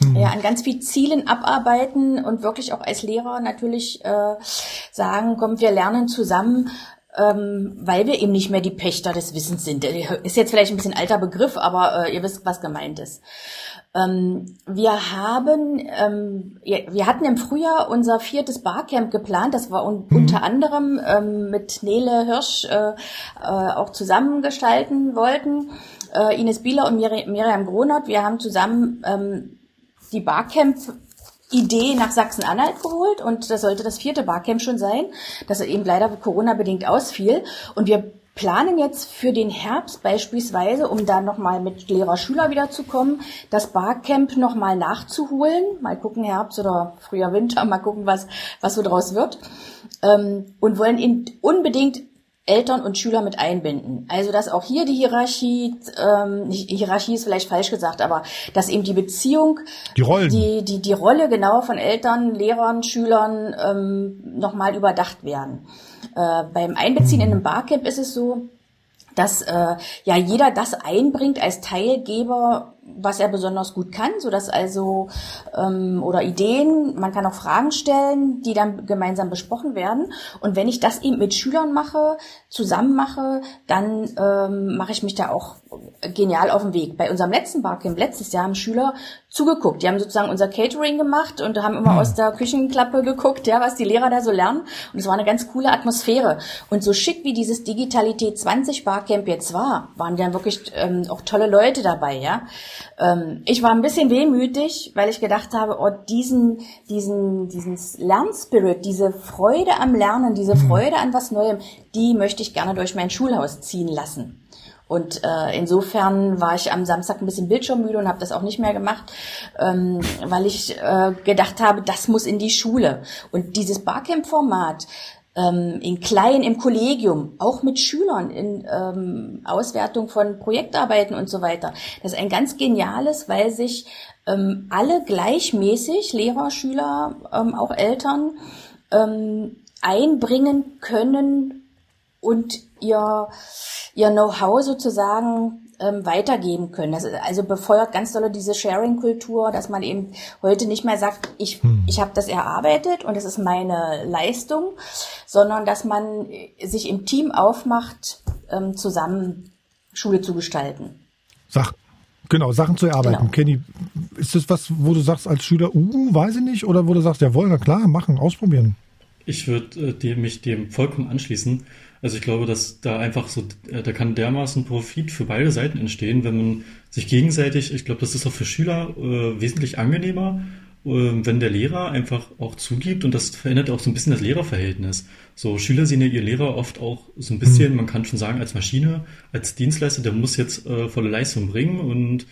hm. ja, an ganz viel Zielen abarbeiten und wirklich auch als Lehrer natürlich äh, sagen, komm, wir lernen zusammen, ähm, weil wir eben nicht mehr die Pächter des Wissens sind. Ist jetzt vielleicht ein bisschen alter Begriff, aber äh, ihr wisst, was gemeint ist. Ähm, wir haben, ähm, wir hatten im Frühjahr unser viertes Barcamp geplant. Das war un mhm. unter anderem ähm, mit Nele Hirsch äh, äh, auch zusammengestalten wollten äh, Ines Bieler und Mir Miriam Gronert, wir haben zusammen ähm, die Barcamp-Idee nach Sachsen-Anhalt geholt und das sollte das vierte Barcamp schon sein, das eben leider Corona-bedingt ausfiel. Und wir planen jetzt für den Herbst beispielsweise, um da nochmal mit Lehrer-Schüler wiederzukommen, das Barcamp nochmal nachzuholen. Mal gucken, Herbst oder früher Winter, mal gucken, was, was so draus wird. Ähm, und wollen ihn unbedingt Eltern und Schüler mit einbinden. Also dass auch hier die Hierarchie, ähm, Hierarchie ist vielleicht falsch gesagt, aber dass eben die Beziehung, die Rollen, die die die Rolle genau von Eltern, Lehrern, Schülern ähm, nochmal überdacht werden. Äh, beim Einbeziehen in einem Barcamp ist es so, dass äh, ja jeder das einbringt als Teilgeber was er besonders gut kann, so dass also ähm, oder Ideen, man kann auch Fragen stellen, die dann gemeinsam besprochen werden. Und wenn ich das eben mit Schülern mache, zusammen mache, dann ähm, mache ich mich da auch genial auf den Weg. Bei unserem letzten Barcamp letztes Jahr haben Schüler zugeguckt. Die haben sozusagen unser Catering gemacht und haben immer aus der Küchenklappe geguckt, ja, was die Lehrer da so lernen. Und es war eine ganz coole Atmosphäre. Und so schick wie dieses Digitalität 20 Barcamp jetzt war, waren dann wirklich ähm, auch tolle Leute dabei, ja. Ähm, ich war ein bisschen wehmütig, weil ich gedacht habe, oh, diesen, diesen, diesen Lernspirit, diese Freude am Lernen, diese mhm. Freude an was Neuem, die möchte ich gerne durch mein Schulhaus ziehen lassen. Und äh, insofern war ich am Samstag ein bisschen bildschirmmüde und habe das auch nicht mehr gemacht, ähm, weil ich äh, gedacht habe, das muss in die Schule. Und dieses Barcamp-Format, ähm, in klein im Kollegium, auch mit Schülern in ähm, Auswertung von Projektarbeiten und so weiter. Das ist ein ganz geniales, weil sich ähm, alle gleichmäßig, Lehrer, Schüler, ähm, auch Eltern, ähm, einbringen können und ihr, ihr Know-how sozusagen ähm, weitergeben können. Das also befeuert ganz doll diese Sharing-Kultur, dass man eben heute nicht mehr sagt, ich, hm. ich habe das erarbeitet und das ist meine Leistung, sondern dass man sich im Team aufmacht, ähm, zusammen Schule zu gestalten. Sach Genau, Sachen zu erarbeiten. Genau. Kenny, ist das was, wo du sagst als Schüler, uh, weiß ich nicht, oder wo du sagst, jawohl, na klar, machen, ausprobieren? Ich würde äh, mich dem vollkommen anschließen. Also ich glaube, dass da einfach so, äh, da kann dermaßen Profit für beide Seiten entstehen, wenn man sich gegenseitig, ich glaube, das ist auch für Schüler äh, wesentlich angenehmer, äh, wenn der Lehrer einfach auch zugibt und das verändert auch so ein bisschen das Lehrerverhältnis. So Schüler sehen ja ihr Lehrer oft auch so ein bisschen, mhm. man kann schon sagen, als Maschine, als Dienstleister, der muss jetzt äh, volle Leistung bringen und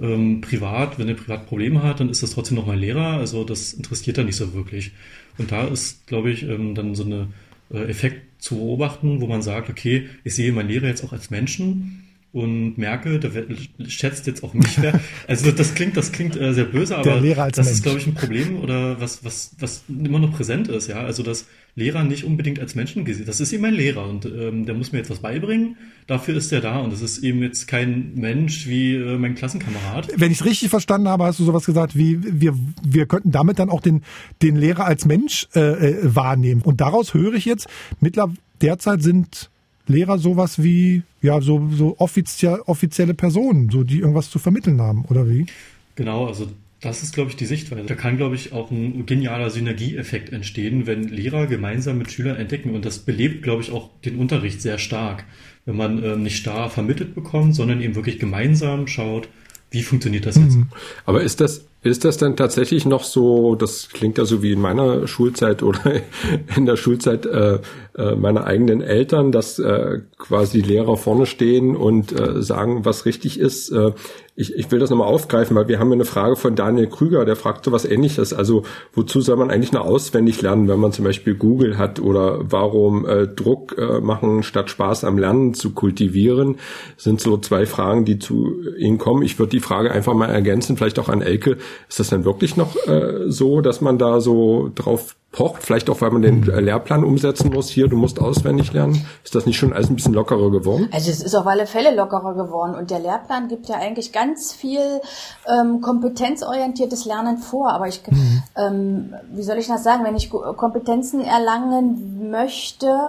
ähm, privat, wenn er privat Probleme hat, dann ist das trotzdem noch mein Lehrer. Also das interessiert er nicht so wirklich. Und da ist, glaube ich, ähm, dann so eine äh, Effekt zu beobachten, wo man sagt, okay, ich sehe meinen Lehrer jetzt auch als Menschen und merke, der schätzt jetzt auch mich wer. Also das klingt, das klingt äh, sehr böse, aber das Mensch. ist, glaube ich, ein Problem oder was, was, was immer noch präsent ist, ja. Also dass Lehrer nicht unbedingt als Menschen gesehen. Das ist eben ein Lehrer und ähm, der muss mir jetzt was beibringen. Dafür ist er da und das ist eben jetzt kein Mensch wie äh, mein Klassenkamerad. Wenn ich es richtig verstanden habe, hast du sowas gesagt wie wir wir könnten damit dann auch den den Lehrer als Mensch äh, äh wahrnehmen. Und daraus höre ich jetzt mittlerweile derzeit sind Lehrer sowas wie ja so so offiziell, offizielle Personen, so die irgendwas zu vermitteln haben oder wie? Genau, also das ist, glaube ich, die Sichtweise. Da kann, glaube ich, auch ein genialer Synergieeffekt entstehen, wenn Lehrer gemeinsam mit Schülern entdecken. Und das belebt, glaube ich, auch den Unterricht sehr stark. Wenn man ähm, nicht starr vermittelt bekommt, sondern eben wirklich gemeinsam schaut, wie funktioniert das jetzt? Mhm. Aber ist das, ist das denn tatsächlich noch so, das klingt ja so wie in meiner Schulzeit oder in der Schulzeit äh, äh, meiner eigenen Eltern, dass äh, quasi Lehrer vorne stehen und äh, sagen, was richtig ist. Äh, ich, ich will das nochmal aufgreifen, weil wir haben eine Frage von Daniel Krüger, der fragt so was ähnliches. Also wozu soll man eigentlich nur auswendig lernen, wenn man zum Beispiel Google hat oder warum äh, Druck äh, machen statt Spaß am Lernen zu kultivieren, sind so zwei Fragen, die zu Ihnen kommen. Ich würde die Frage einfach mal ergänzen, vielleicht auch an Elke. Ist das denn wirklich noch äh, so, dass man da so drauf pocht, vielleicht auch, weil man den Lehrplan umsetzen muss. Hier, du musst auswendig lernen. Ist das nicht schon alles ein bisschen lockerer geworden? Also es ist auf alle Fälle lockerer geworden und der Lehrplan gibt ja eigentlich ganz viel ähm, kompetenzorientiertes Lernen vor. Aber ich, mhm. ähm, wie soll ich das sagen, wenn ich Kompetenzen erlangen möchte,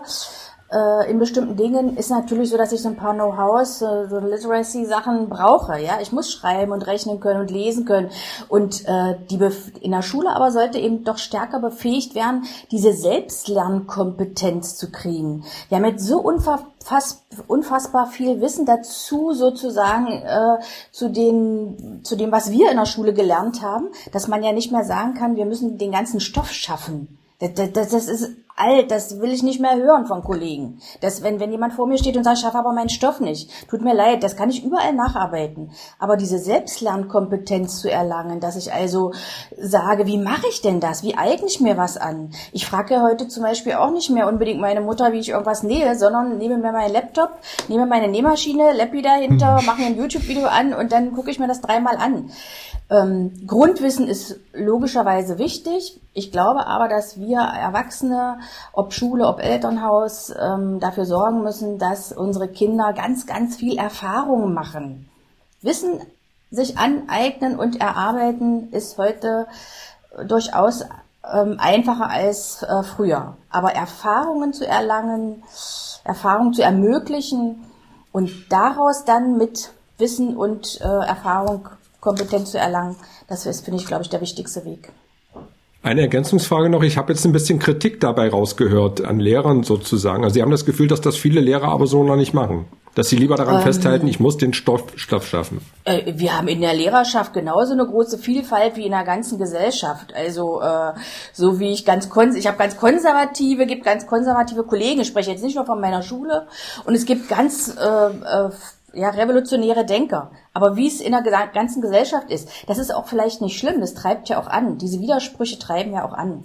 äh, in bestimmten Dingen ist natürlich so, dass ich so ein paar Know-hows, äh, so Literacy-Sachen brauche. Ja, ich muss schreiben und rechnen können und lesen können. Und äh, die Bef in der Schule aber sollte eben doch stärker befähigt werden, diese Selbstlernkompetenz zu kriegen. Haben jetzt so unfass, unfassbar viel Wissen dazu, sozusagen äh, zu den zu dem, was wir in der Schule gelernt haben, dass man ja nicht mehr sagen kann, wir müssen den ganzen Stoff schaffen. Das, das, das ist alt, das will ich nicht mehr hören von Kollegen. Das, wenn, wenn jemand vor mir steht und sagt, ich schaffe aber meinen Stoff nicht, tut mir leid, das kann ich überall nacharbeiten. Aber diese Selbstlernkompetenz zu erlangen, dass ich also sage, wie mache ich denn das? Wie eigne ich mir was an? Ich frage heute zum Beispiel auch nicht mehr unbedingt meine Mutter, wie ich irgendwas nähe, sondern nehme mir meinen Laptop, nehme meine Nähmaschine, Lappi dahinter, mache mir ein YouTube-Video an und dann gucke ich mir das dreimal an. Ähm, Grundwissen ist logischerweise wichtig. Ich glaube aber, dass wir Erwachsene, ob Schule, ob Elternhaus, ähm, dafür sorgen müssen, dass unsere Kinder ganz, ganz viel Erfahrung machen. Wissen sich aneignen und erarbeiten ist heute durchaus ähm, einfacher als äh, früher. Aber Erfahrungen zu erlangen, Erfahrungen zu ermöglichen und daraus dann mit Wissen und äh, Erfahrung Kompetenz zu erlangen. Das ist, finde ich, glaube ich, der wichtigste Weg. Eine Ergänzungsfrage noch. Ich habe jetzt ein bisschen Kritik dabei rausgehört an Lehrern sozusagen. Also Sie haben das Gefühl, dass das viele Lehrer aber so noch nicht machen. Dass sie lieber daran ähm, festhalten, ich muss den Stoff, Stoff schaffen. Äh, wir haben in der Lehrerschaft genauso eine große Vielfalt wie in der ganzen Gesellschaft. Also äh, so wie ich ganz kon ich habe ganz konservative, gibt ganz konservative Kollegen. Ich spreche jetzt nicht nur von meiner Schule. Und es gibt ganz äh, äh, ja, revolutionäre Denker. Aber wie es in der ganzen Gesellschaft ist, das ist auch vielleicht nicht schlimm, das treibt ja auch an. Diese Widersprüche treiben ja auch an.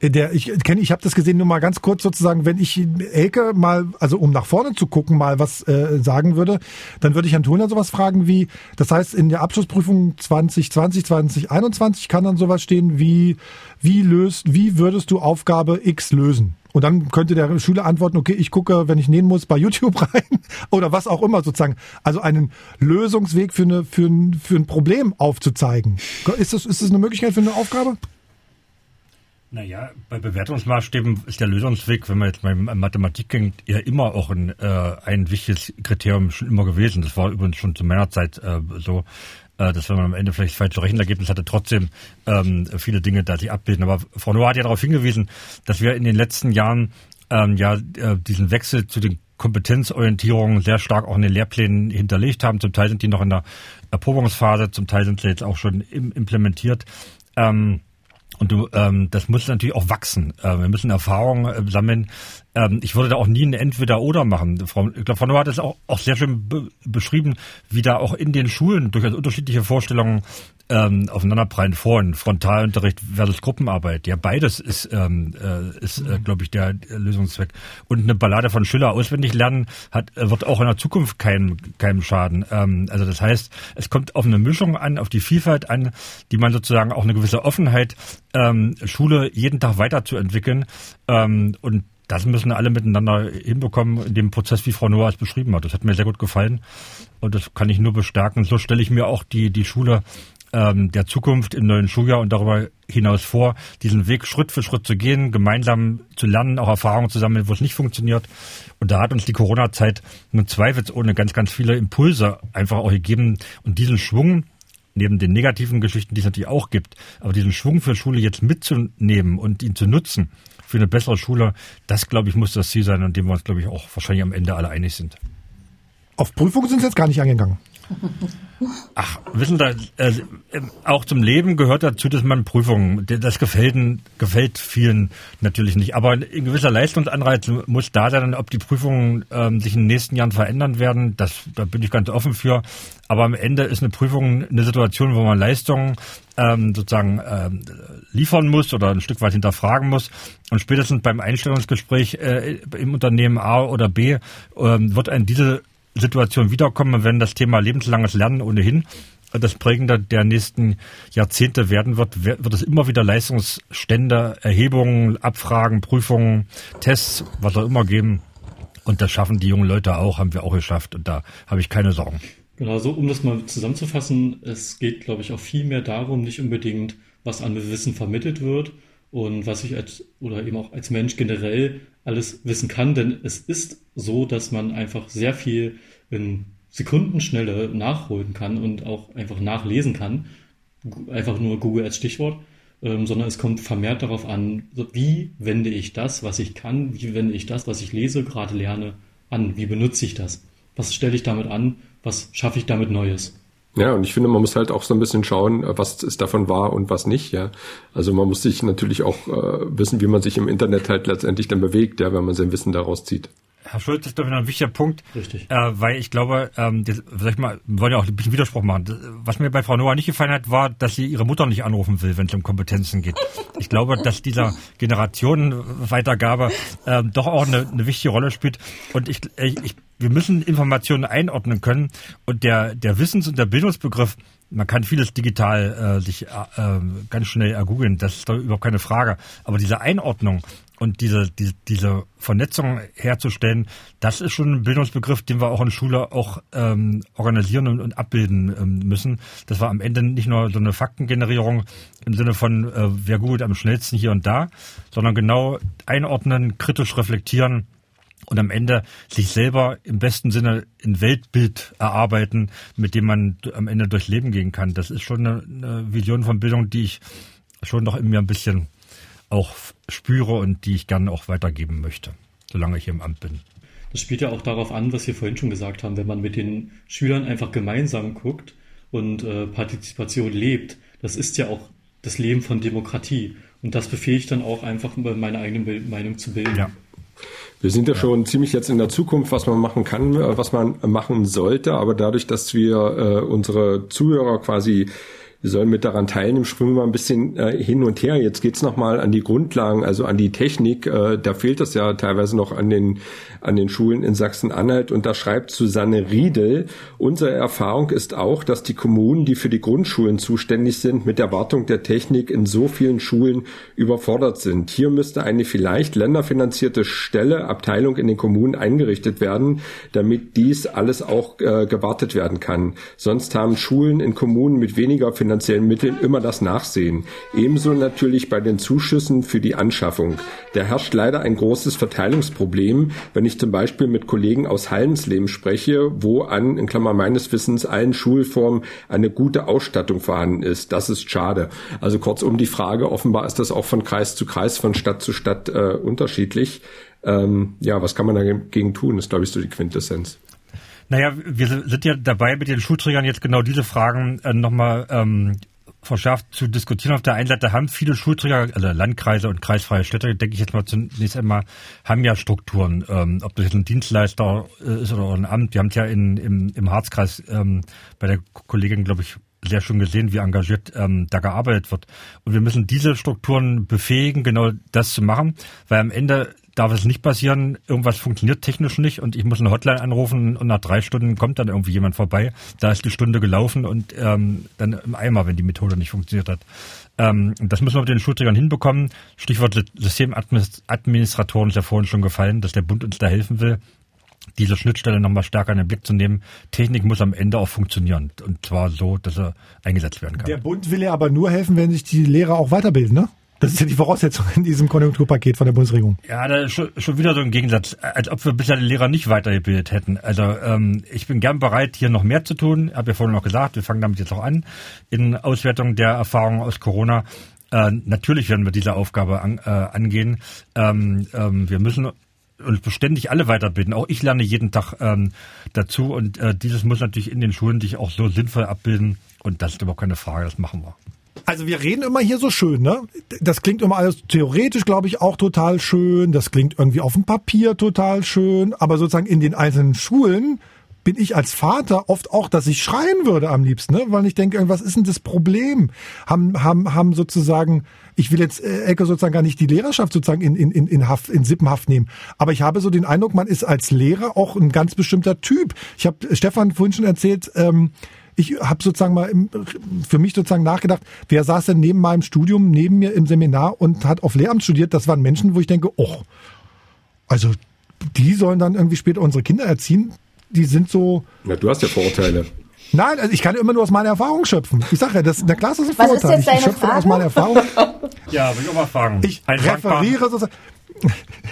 Der, ich kenne, ich habe das gesehen, nur mal ganz kurz sozusagen, wenn ich Elke mal, also um nach vorne zu gucken, mal was äh, sagen würde, dann würde ich Thuner sowas fragen wie, das heißt, in der Abschlussprüfung 2020, 2021 kann dann sowas stehen wie, wie löst, wie würdest du Aufgabe X lösen? Und dann könnte der Schüler antworten, okay, ich gucke, wenn ich nähen muss, bei YouTube rein oder was auch immer sozusagen. Also einen Lösungsweg für, eine, für, ein, für ein Problem aufzuzeigen. Ist das, ist das eine Möglichkeit für eine Aufgabe? Naja, bei Bewertungsmaßstäben ist der Lösungsweg, wenn man jetzt mal Mathematik denkt, ja immer auch ein, äh, ein wichtiges Kriterium schon immer gewesen. Das war übrigens schon zu meiner Zeit äh, so, äh, dass wenn man am Ende vielleicht falsche Rechenergebnis hatte, trotzdem ähm, viele Dinge da sich abbilden. Aber Frau Noah hat ja darauf hingewiesen, dass wir in den letzten Jahren ähm, ja äh, diesen Wechsel zu den Kompetenzorientierungen sehr stark auch in den Lehrplänen hinterlegt haben. Zum Teil sind die noch in der Erprobungsphase, zum Teil sind sie jetzt auch schon im, implementiert. Ähm, und du, ähm, das muss natürlich auch wachsen. Äh, wir müssen Erfahrungen äh, sammeln. Ähm, ich würde da auch nie ein Entweder-Oder machen. Frau, ich glaube, Frau Noah hat es auch, auch sehr schön be beschrieben, wie da auch in den Schulen durchaus unterschiedliche Vorstellungen ähm, aufeinanderprallen vorhin, Frontalunterricht versus Gruppenarbeit. Ja, beides ist, ähm, äh, ist äh, glaube ich, der Lösungszweck. Und eine Ballade von Schiller auswendig lernen hat, äh, wird auch in der Zukunft keinem, keinem schaden. Ähm, also das heißt, es kommt auf eine Mischung an, auf die Vielfalt an, die man sozusagen auch eine gewisse Offenheit, ähm, Schule jeden Tag weiterzuentwickeln. Ähm, und das müssen alle miteinander hinbekommen in dem Prozess, wie Frau Noah es beschrieben hat. Das hat mir sehr gut gefallen und das kann ich nur bestärken. So stelle ich mir auch die, die Schule ähm, der Zukunft im neuen Schuljahr und darüber hinaus vor, diesen Weg Schritt für Schritt zu gehen, gemeinsam zu lernen, auch Erfahrungen zu sammeln, wo es nicht funktioniert. Und da hat uns die Corona-Zeit nun zweifelsohne ganz, ganz viele Impulse einfach auch gegeben. Und diesen Schwung, neben den negativen Geschichten, die es natürlich auch gibt, aber diesen Schwung für Schule jetzt mitzunehmen und ihn zu nutzen für eine bessere Schule, das, glaube ich, muss das Ziel sein, an dem wir uns, glaube ich, auch wahrscheinlich am Ende alle einig sind. Auf Prüfungen sind Sie jetzt gar nicht angegangen. Ach, wissen Sie, äh, auch zum Leben gehört dazu, dass man Prüfungen, das gefällt, gefällt vielen natürlich nicht. Aber ein gewisser Leistungsanreiz muss da sein, ob die Prüfungen ähm, sich in den nächsten Jahren verändern werden. Das, da bin ich ganz offen für. Aber am Ende ist eine Prüfung eine Situation, wo man Leistungen ähm, sozusagen ähm, liefern muss oder ein Stück weit hinterfragen muss. Und spätestens beim Einstellungsgespräch äh, im Unternehmen A oder B ähm, wird ein diese Situation wiederkommen, wenn das Thema lebenslanges Lernen ohnehin das Prägende der nächsten Jahrzehnte werden wird, wird es immer wieder Leistungsstände, Erhebungen, Abfragen, Prüfungen, Tests, was auch immer geben. Und das schaffen die jungen Leute auch, haben wir auch geschafft. Und da habe ich keine Sorgen. Genau, so um das mal zusammenzufassen, es geht, glaube ich, auch viel mehr darum, nicht unbedingt, was an Wissen vermittelt wird und was ich als oder eben auch als Mensch generell alles wissen kann, denn es ist so, dass man einfach sehr viel in Sekundenschnelle nachholen kann und auch einfach nachlesen kann. Einfach nur Google als Stichwort. Ähm, sondern es kommt vermehrt darauf an, wie wende ich das, was ich kann, wie wende ich das, was ich lese, gerade lerne, an, wie benutze ich das, was stelle ich damit an, was schaffe ich damit Neues. Ja, und ich finde, man muss halt auch so ein bisschen schauen, äh, was ist davon wahr und was nicht, ja. Also man muss sich natürlich auch äh, wissen, wie man sich im Internet halt letztendlich dann bewegt, ja, wenn man sein Wissen daraus zieht. Herr Schulz, das ist doch wieder ein wichtiger Punkt. Richtig. Äh, weil ich glaube, ähm, das, sag ich mal, wir wollen ja auch ein bisschen Widerspruch machen. Das, was mir bei Frau Noah nicht gefallen hat, war, dass sie ihre Mutter nicht anrufen will, wenn es um Kompetenzen geht. Ich glaube, dass dieser Generationenweitergabe äh, doch auch eine, eine wichtige Rolle spielt. Und ich, ich, wir müssen Informationen einordnen können. Und der, der Wissens- und der Bildungsbegriff, man kann vieles digital äh, sich äh, ganz schnell ergoogeln, das ist doch überhaupt keine Frage. Aber diese Einordnung und diese, diese, diese Vernetzung herzustellen, das ist schon ein Bildungsbegriff, den wir auch in Schule auch ähm, organisieren und, und abbilden ähm, müssen. Das war am Ende nicht nur so eine Faktengenerierung im Sinne von, äh, wer googelt am schnellsten hier und da, sondern genau einordnen, kritisch reflektieren und am Ende sich selber im besten Sinne ein Weltbild erarbeiten, mit dem man am Ende durchs Leben gehen kann. Das ist schon eine, eine Vision von Bildung, die ich schon noch in mir ein bisschen auch spüre und die ich gerne auch weitergeben möchte, solange ich hier im Amt bin. Das spielt ja auch darauf an, was wir vorhin schon gesagt haben, wenn man mit den Schülern einfach gemeinsam guckt und äh, Partizipation lebt. Das ist ja auch das Leben von Demokratie. Und das befähigt dann auch einfach meine eigene Meinung zu bilden. Ja. Wir sind ja, ja, schon ziemlich jetzt in der Zukunft, was man machen kann, äh, was man machen sollte. Aber dadurch, dass wir äh, unsere Zuhörer quasi wir sollen mit daran teilnehmen, springen wir mal ein bisschen äh, hin und her. Jetzt geht's nochmal an die Grundlagen, also an die Technik. Äh, da fehlt das ja teilweise noch an den, an den Schulen in Sachsen-Anhalt. Und da schreibt Susanne Riedel, unsere Erfahrung ist auch, dass die Kommunen, die für die Grundschulen zuständig sind, mit der Wartung der Technik in so vielen Schulen überfordert sind. Hier müsste eine vielleicht länderfinanzierte Stelle, Abteilung in den Kommunen eingerichtet werden, damit dies alles auch äh, gewartet werden kann. Sonst haben Schulen in Kommunen mit weniger finanziellen Mitteln immer das Nachsehen. Ebenso natürlich bei den Zuschüssen für die Anschaffung. Da herrscht leider ein großes Verteilungsproblem, wenn ich zum Beispiel mit Kollegen aus Hallensleben spreche, wo an, in Klammer meines Wissens, allen Schulformen eine gute Ausstattung vorhanden ist. Das ist schade. Also kurzum die Frage, offenbar ist das auch von Kreis zu Kreis, von Stadt zu Stadt äh, unterschiedlich. Ähm, ja, was kann man dagegen tun, ist, glaube ich, so die Quintessenz. Naja, wir sind ja dabei, mit den Schulträgern jetzt genau diese Fragen äh, nochmal ähm, verschärft zu diskutieren. Auf der einen Seite haben viele Schulträger, also Landkreise und kreisfreie Städte, denke ich jetzt mal zunächst einmal, haben ja Strukturen. Ähm, ob das jetzt ein Dienstleister äh, ist oder ein Amt. Wir haben es ja in, im, im Harzkreis ähm, bei der Kollegin, glaube ich, sehr schön gesehen, wie engagiert ähm, da gearbeitet wird. Und wir müssen diese Strukturen befähigen, genau das zu machen, weil am Ende darf es nicht passieren, irgendwas funktioniert technisch nicht und ich muss eine Hotline anrufen und nach drei Stunden kommt dann irgendwie jemand vorbei. Da ist die Stunde gelaufen und ähm, dann im Eimer, wenn die Methode nicht funktioniert hat. Ähm, das müssen wir mit den Schulträgern hinbekommen. Stichwort Systemadministratoren ist ja vorhin schon gefallen, dass der Bund uns da helfen will diese Schnittstelle nochmal stärker in den Blick zu nehmen. Technik muss am Ende auch funktionieren. Und zwar so, dass er eingesetzt werden kann. Der Bund will ja aber nur helfen, wenn sich die Lehrer auch weiterbilden, ne? Das ist ja die Voraussetzung in diesem Konjunkturpaket von der Bundesregierung. Ja, da ist schon, wieder so ein Gegensatz, als ob wir bisher die Lehrer nicht weitergebildet hätten. Also ähm, ich bin gern bereit, hier noch mehr zu tun. Ich habe ja vorhin noch gesagt, wir fangen damit jetzt auch an in Auswertung der Erfahrungen aus Corona. Äh, natürlich werden wir diese Aufgabe an, äh, angehen. Ähm, ähm, wir müssen uns beständig alle weiterbilden. Auch ich lerne jeden Tag ähm, dazu und äh, dieses muss natürlich in den Schulen sich auch so sinnvoll abbilden. Und das ist überhaupt keine Frage, das machen wir. Also wir reden immer hier so schön, ne? Das klingt immer alles theoretisch, glaube ich, auch total schön. Das klingt irgendwie auf dem Papier total schön. Aber sozusagen in den einzelnen Schulen bin ich als Vater oft auch, dass ich schreien würde am liebsten, ne? weil ich denke, was ist denn das Problem? Haben, haben, haben sozusagen, ich will jetzt äh, Ecke sozusagen gar nicht die Lehrerschaft sozusagen in, in, in, Haft, in Sippenhaft nehmen, aber ich habe so den Eindruck, man ist als Lehrer auch ein ganz bestimmter Typ. Ich habe Stefan vorhin schon erzählt, ähm, ich habe sozusagen mal im, für mich sozusagen nachgedacht, wer saß denn neben meinem Studium, neben mir im Seminar und hat auf Lehramt studiert? Das waren Menschen, wo ich denke, oh, also die sollen dann irgendwie später unsere Kinder erziehen. Die sind so. Ja, du hast ja Vorurteile. Nein, also ich kann immer nur aus meiner Erfahrung schöpfen. Ich sage ja, das, der Klasse ist ein Was Vorurteil. ist jetzt ich, ich schöpfe Frage? aus meiner Erfahrung. Ja, will ich auch mal fragen. Ich ein referiere sozusagen.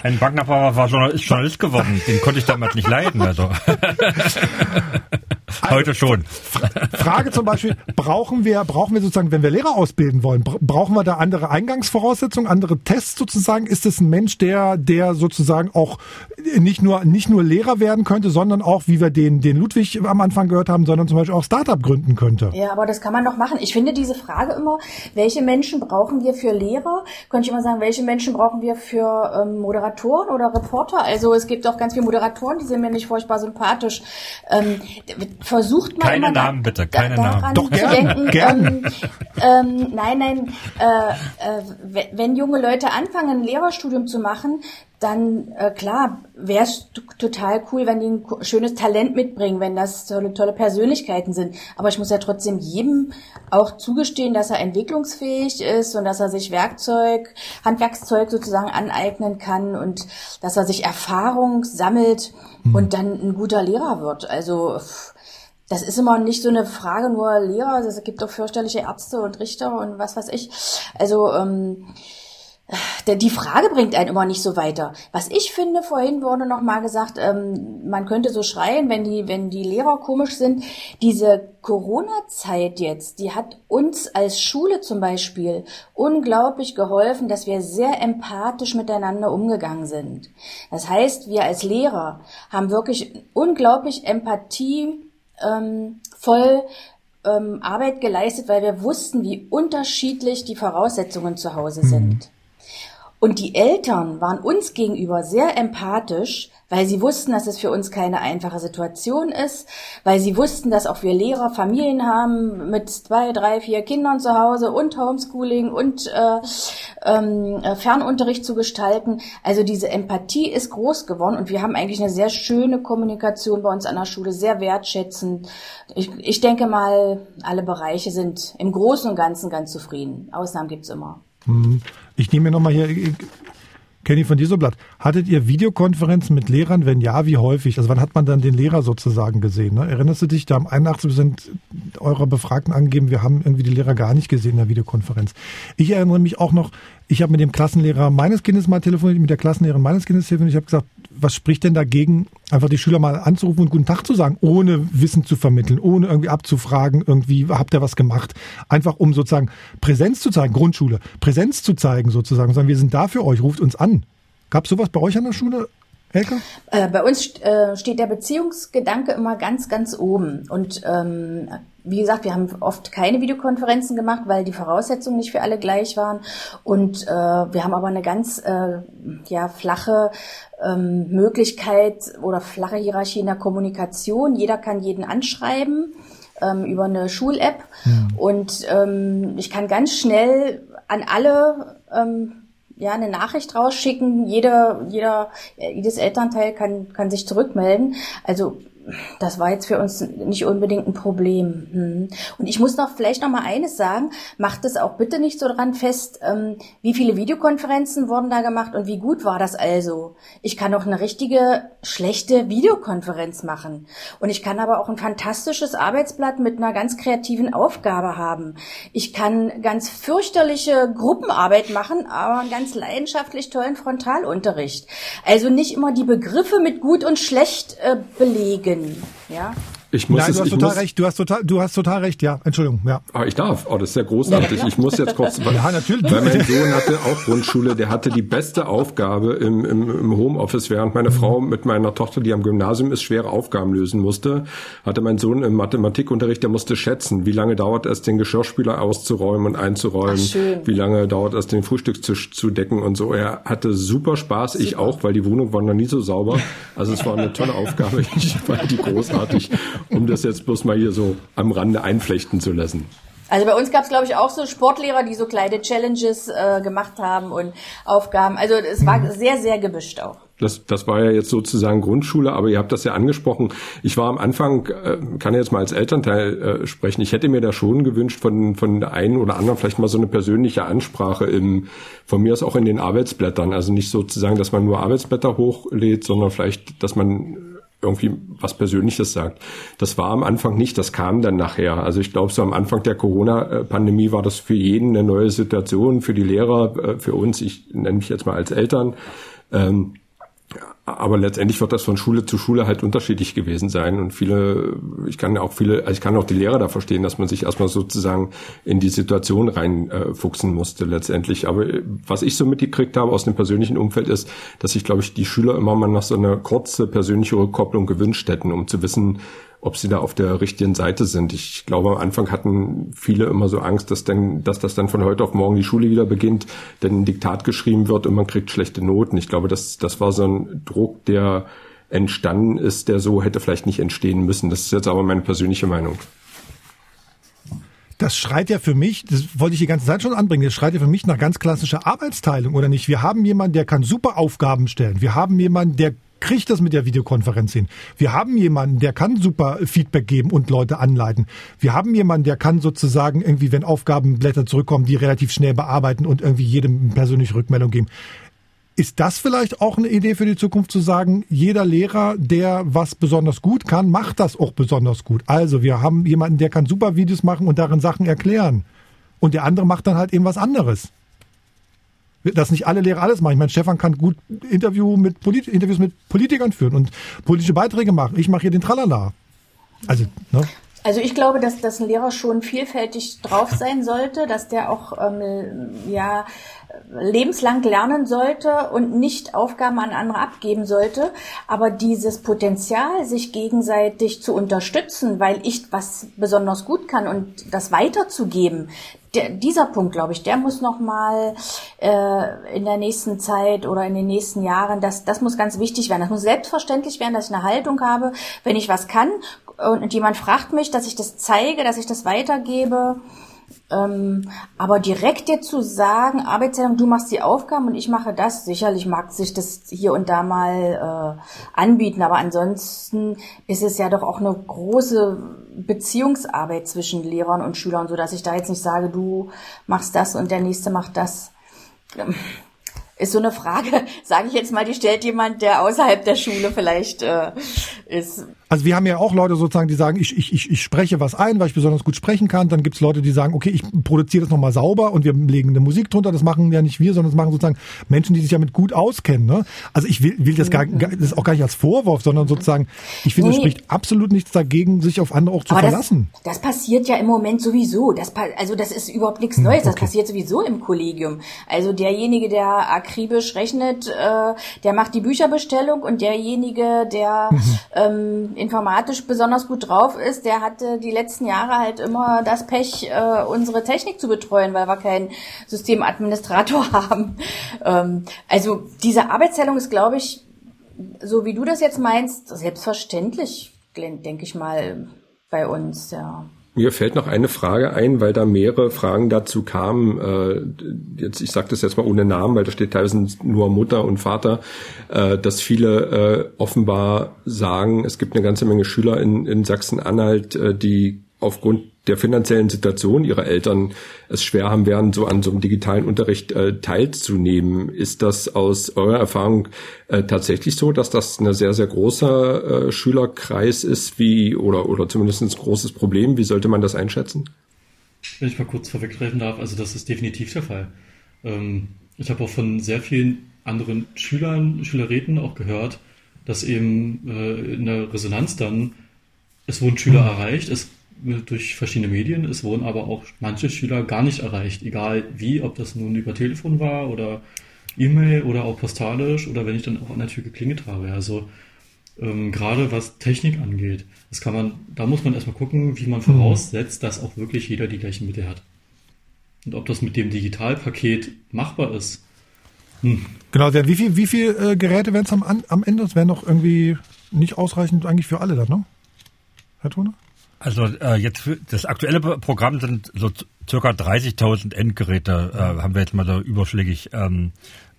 Ein Banknachbar war Journalist, Journalist geworden. Den konnte ich damals nicht leiden. Also. Heute schon. Frage zum Beispiel, brauchen wir, brauchen wir sozusagen, wenn wir Lehrer ausbilden wollen, bra- brauchen wir da andere Eingangsvoraussetzungen, andere Tests sozusagen? Ist es ein Mensch, der, der sozusagen auch nicht nur, nicht nur Lehrer werden könnte, sondern auch, wie wir den, den Ludwig am Anfang gehört haben, sondern zum Beispiel auch Startup gründen könnte? Ja, aber das kann man doch machen. Ich finde diese Frage immer, welche Menschen brauchen wir für Lehrer? Könnte ich immer sagen, welche Menschen brauchen wir für ähm, Moderatoren oder Reporter? Also es gibt auch ganz viele Moderatoren, die sind mir nicht furchtbar sympathisch. Ähm, versucht mal Keine Namen bitte, keine daran Namen. Doch, zu gern, denken, gern. Ähm, ähm, nein, nein, äh, äh, we- wenn junge Leute anfangen, ein Lehrerstudium zu machen, dann äh, klar, wäre es total cool, wenn die ein schönes Talent mitbringen, wenn das tolle, tolle Persönlichkeiten sind. Aber ich muss ja trotzdem jedem auch zugestehen, dass er entwicklungsfähig ist und dass er sich Werkzeug, Handwerkszeug sozusagen aneignen kann und dass er sich Erfahrung sammelt und dann ein guter Lehrer wird. Also das ist immer nicht so eine Frage nur Lehrer, es gibt auch fürchterliche Ärzte und Richter und was weiß ich. Also ähm, der- die Frage bringt einen immer nicht so weiter. Was ich finde, vorhin wurde noch mal gesagt, ähm, man könnte so schreien, wenn die, wenn die Lehrer komisch sind. Diese Corona-Zeit jetzt, die hat uns als Schule zum Beispiel unglaublich geholfen, dass wir sehr empathisch miteinander umgegangen sind. Das heißt, wir als Lehrer haben wirklich unglaublich Empathie ähm, voll ähm, Arbeit geleistet, weil wir wussten, wie unterschiedlich die Voraussetzungen zu Hause sind. Und die Eltern waren uns gegenüber sehr empathisch, weil sie wussten, dass es für uns keine einfache Situation ist, weil sie wussten, dass auch wir Lehrer Familien haben mit zwei, drei, vier Kindern zu Hause und Homeschooling und äh, ähm, Fernunterricht zu gestalten. Also diese Empathie ist groß geworden und wir haben eigentlich eine sehr schöne Kommunikation bei uns an der Schule, sehr wertschätzend. Ich, ich denke mal, alle Bereiche sind im Großen und Ganzen ganz zufrieden. Ausnahmen gibt's immer. Hm. Ich nehme mir nochmal hier Kenny von Dieselblatt, hattet ihr Videokonferenzen mit Lehrern? Wenn ja, wie häufig? Also wann hat man dann den Lehrer sozusagen gesehen? Ne? Erinnerst du dich, da haben 81 Prozent eurer Befragten angegeben, wir haben irgendwie die Lehrer gar nicht gesehen in der Videokonferenz. Ich erinnere mich auch noch, ich habe mit dem Klassenlehrer meines Kindes mal telefoniert, mit der Klassenlehrerin meines Kindes telefoniert. Ich habe gesagt, was spricht denn dagegen, einfach die Schüler mal anzurufen und guten Tag zu sagen, ohne Wissen zu vermitteln, ohne irgendwie abzufragen, irgendwie habt ihr was gemacht, einfach um sozusagen Präsenz zu zeigen, Grundschule, Präsenz zu zeigen sozusagen, sagen, wir sind da für euch, ruft uns an. Gab sowas bei euch an der Schule? Elke? Äh, bei uns äh, steht der Beziehungsgedanke immer ganz, ganz oben. Und ähm, wie gesagt, wir haben oft keine Videokonferenzen gemacht, weil die Voraussetzungen nicht für alle gleich waren. Und äh, wir haben aber eine ganz äh, ja, flache ähm, Möglichkeit oder flache Hierarchie in der Kommunikation. Jeder kann jeden anschreiben ähm, über eine Schul-App. Mhm. Und ähm, ich kann ganz schnell an alle ähm, ja, eine Nachricht rausschicken. Jeder, jeder, jedes Elternteil kann, kann sich zurückmelden. Also das war jetzt für uns nicht unbedingt ein Problem. Hm. Und ich muss noch vielleicht noch mal eines sagen: Macht es auch bitte nicht so dran fest, ähm, wie viele Videokonferenzen wurden da gemacht und wie gut war das also. Ich kann auch eine richtige schlechte Videokonferenz machen und ich kann aber auch ein fantastisches Arbeitsblatt mit einer ganz kreativen Aufgabe haben. Ich kann ganz fürchterliche Gruppenarbeit machen, aber einen ganz leidenschaftlich tollen Frontalunterricht. Also nicht immer die Begriffe mit gut und schlecht äh, belegen können. Ja? Ich muss Nein, es, du hast total muss, recht. Du hast total, du hast total recht. Ja, Entschuldigung. Ja. Ah, ich darf. Oh, das ist sehr großartig. Ja, ich muss jetzt kurz. ja, natürlich. Weil mein Sohn hatte auch Grundschule. Der hatte die beste Aufgabe im, im, im Homeoffice, während meine Frau mit meiner Tochter, die am Gymnasium ist, schwere Aufgaben lösen musste. Hatte mein Sohn im Mathematikunterricht, der musste schätzen, wie lange dauert es, den Geschirrspüler auszuräumen und einzuräumen. Ach, wie lange dauert es, den Frühstückstisch zu decken und so. Er hatte super Spaß. Super. Ich auch, weil die Wohnung war noch nie so sauber. Also es war eine tolle Aufgabe. Ich fand die großartig um das jetzt bloß mal hier so am Rande einflechten zu lassen. Also bei uns gab es, glaube ich, auch so Sportlehrer, die so kleine Challenges äh, gemacht haben und Aufgaben. Also es war mhm. sehr, sehr gemischt auch. Das, das war ja jetzt sozusagen Grundschule, aber ihr habt das ja angesprochen. Ich war am Anfang, äh, kann jetzt mal als Elternteil äh, sprechen, ich hätte mir da schon gewünscht von, von der einen oder anderen vielleicht mal so eine persönliche Ansprache im, von mir aus auch in den Arbeitsblättern. Also nicht sozusagen, dass man nur Arbeitsblätter hochlädt, sondern vielleicht, dass man irgendwie was Persönliches sagt. Das war am Anfang nicht, das kam dann nachher. Also ich glaube, so am Anfang der Corona-Pandemie war das für jeden eine neue Situation, für die Lehrer, äh, für uns, ich nenne mich jetzt mal als Eltern. Ähm, aber letztendlich wird das von Schule zu Schule halt unterschiedlich gewesen sein und viele, ich kann auch viele, also ich kann auch die Lehrer da verstehen, dass man sich erstmal sozusagen in die Situation reinfuchsen äh, musste letztendlich. Aber was ich so mitgekriegt habe aus dem persönlichen Umfeld ist, dass sich, glaube ich, die Schüler immer mal noch so eine kurze persönliche Rückkopplung gewünscht hätten, um zu wissen, ob sie da auf der richtigen Seite sind. Ich glaube, am Anfang hatten viele immer so Angst, dass, denn, dass das dann von heute auf morgen die Schule wieder beginnt, denn ein Diktat geschrieben wird und man kriegt schlechte Noten. Ich glaube, das, das war so ein Druck, der entstanden ist, der so hätte vielleicht nicht entstehen müssen. Das ist jetzt aber meine persönliche Meinung. Das schreit ja für mich, das wollte ich die ganze Zeit schon anbringen, das schreit ja für mich nach ganz klassischer Arbeitsteilung, oder nicht? Wir haben jemanden, der kann super Aufgaben stellen. Wir haben jemanden, der kriegt das mit der Videokonferenz hin. Wir haben jemanden, der kann super Feedback geben und Leute anleiten. Wir haben jemanden, der kann sozusagen irgendwie, wenn Aufgabenblätter zurückkommen, die relativ schnell bearbeiten und irgendwie jedem persönliche Rückmeldung geben. Ist das vielleicht auch eine Idee für die Zukunft zu sagen, jeder Lehrer, der was besonders gut kann, macht das auch besonders gut? Also wir haben jemanden, der kann super Videos machen und darin Sachen erklären. Und der andere macht dann halt eben was anderes dass nicht alle Lehrer alles machen. Ich meine, Stefan kann gut Interview mit Polit Interviews mit Politikern führen und politische Beiträge machen. Ich mache hier den Tralala. Also, ne? Also ich glaube, dass, dass ein Lehrer schon vielfältig drauf sein sollte, dass der auch ähm, ja lebenslang lernen sollte und nicht Aufgaben an andere abgeben sollte. Aber dieses Potenzial, sich gegenseitig zu unterstützen, weil ich was besonders gut kann und das weiterzugeben, der, dieser Punkt, glaube ich, der muss noch mal äh, in der nächsten Zeit oder in den nächsten Jahren, das, das muss ganz wichtig werden. Das muss selbstverständlich werden, dass ich eine Haltung habe, wenn ich was kann und jemand fragt mich, dass ich das zeige, dass ich das weitergebe. Ähm, aber direkt dir zu sagen, Arbeitsteilung, du machst die Aufgaben und ich mache das, sicherlich mag sich das hier und da mal äh, anbieten, aber ansonsten ist es ja doch auch eine große Beziehungsarbeit zwischen Lehrern und Schülern, so dass ich da jetzt nicht sage, du machst das und der nächste macht das. Ähm, ist so eine Frage, sage ich jetzt mal, die stellt jemand, der außerhalb der Schule vielleicht äh, ist. Also wir haben ja auch Leute sozusagen, die sagen, ich, ich, ich, ich spreche was ein, weil ich besonders gut sprechen kann. Dann gibt's Leute, die sagen, okay, ich produziere das nochmal sauber und wir legen eine Musik drunter. Das machen ja nicht wir, sondern das machen sozusagen Menschen, die sich damit gut auskennen. Ne? Also ich will, will das, gar, das ist auch gar nicht als Vorwurf, sondern sozusagen, ich finde, nee. es spricht absolut nichts dagegen, sich auf andere auch zu Aber verlassen. Das, das passiert ja im Moment sowieso. Das, also das ist überhaupt nichts hm, Neues. Das okay. passiert sowieso im Kollegium. Also derjenige, der akribisch rechnet, äh, der macht die Bücherbestellung und derjenige, der mhm. ähm, informatisch besonders gut drauf ist, der hatte die letzten Jahre halt immer das Pech, äh, unsere Technik zu betreuen, weil wir keinen Systemadministrator haben. Ähm, also diese Arbeitsteilung ist, glaube ich, so wie du das jetzt meinst, selbstverständlich, denke ich mal, bei uns, ja. Mir fällt noch eine Frage ein, weil da mehrere Fragen dazu kamen. Äh, jetzt, ich sage das jetzt mal ohne Namen, weil da steht teilweise nur Mutter und Vater, äh, dass viele äh, offenbar sagen, es gibt eine ganze Menge Schüler in, in Sachsen-Anhalt, äh, die aufgrund der finanziellen Situation ihrer Eltern es schwer haben werden, so an so einem digitalen Unterricht äh, teilzunehmen. Ist das aus eurer Erfahrung äh, tatsächlich so, dass das ein sehr, sehr großer äh, Schülerkreis ist, wie oder oder zumindest ein großes Problem? Wie sollte man das einschätzen? Wenn ich mal kurz vorweggreifen darf, also das ist definitiv der Fall. Ähm, ich habe auch von sehr vielen anderen Schülern, Schülerräten auch gehört, dass eben äh, in der Resonanz dann es wurden Schüler mhm. erreicht, es durch verschiedene Medien. Es wurden aber auch manche Schüler gar nicht erreicht, egal wie, ob das nun über Telefon war oder E-Mail oder auch postalisch oder wenn ich dann auch an der Tür geklingelt habe. Also ähm, gerade was Technik angeht, das kann man, da muss man erstmal gucken, wie man mhm. voraussetzt, dass auch wirklich jeder die gleichen Mittel hat. Und ob das mit dem Digitalpaket machbar ist. Hm. Genau, wie viel, wie viel äh, Geräte werden es am, am Ende? Es wären noch irgendwie nicht ausreichend eigentlich für alle dann, ne? Herr Thuner? Also äh, jetzt für das aktuelle Programm sind so circa 30.000 Endgeräte, äh, haben wir jetzt mal so überschlägig. Ähm,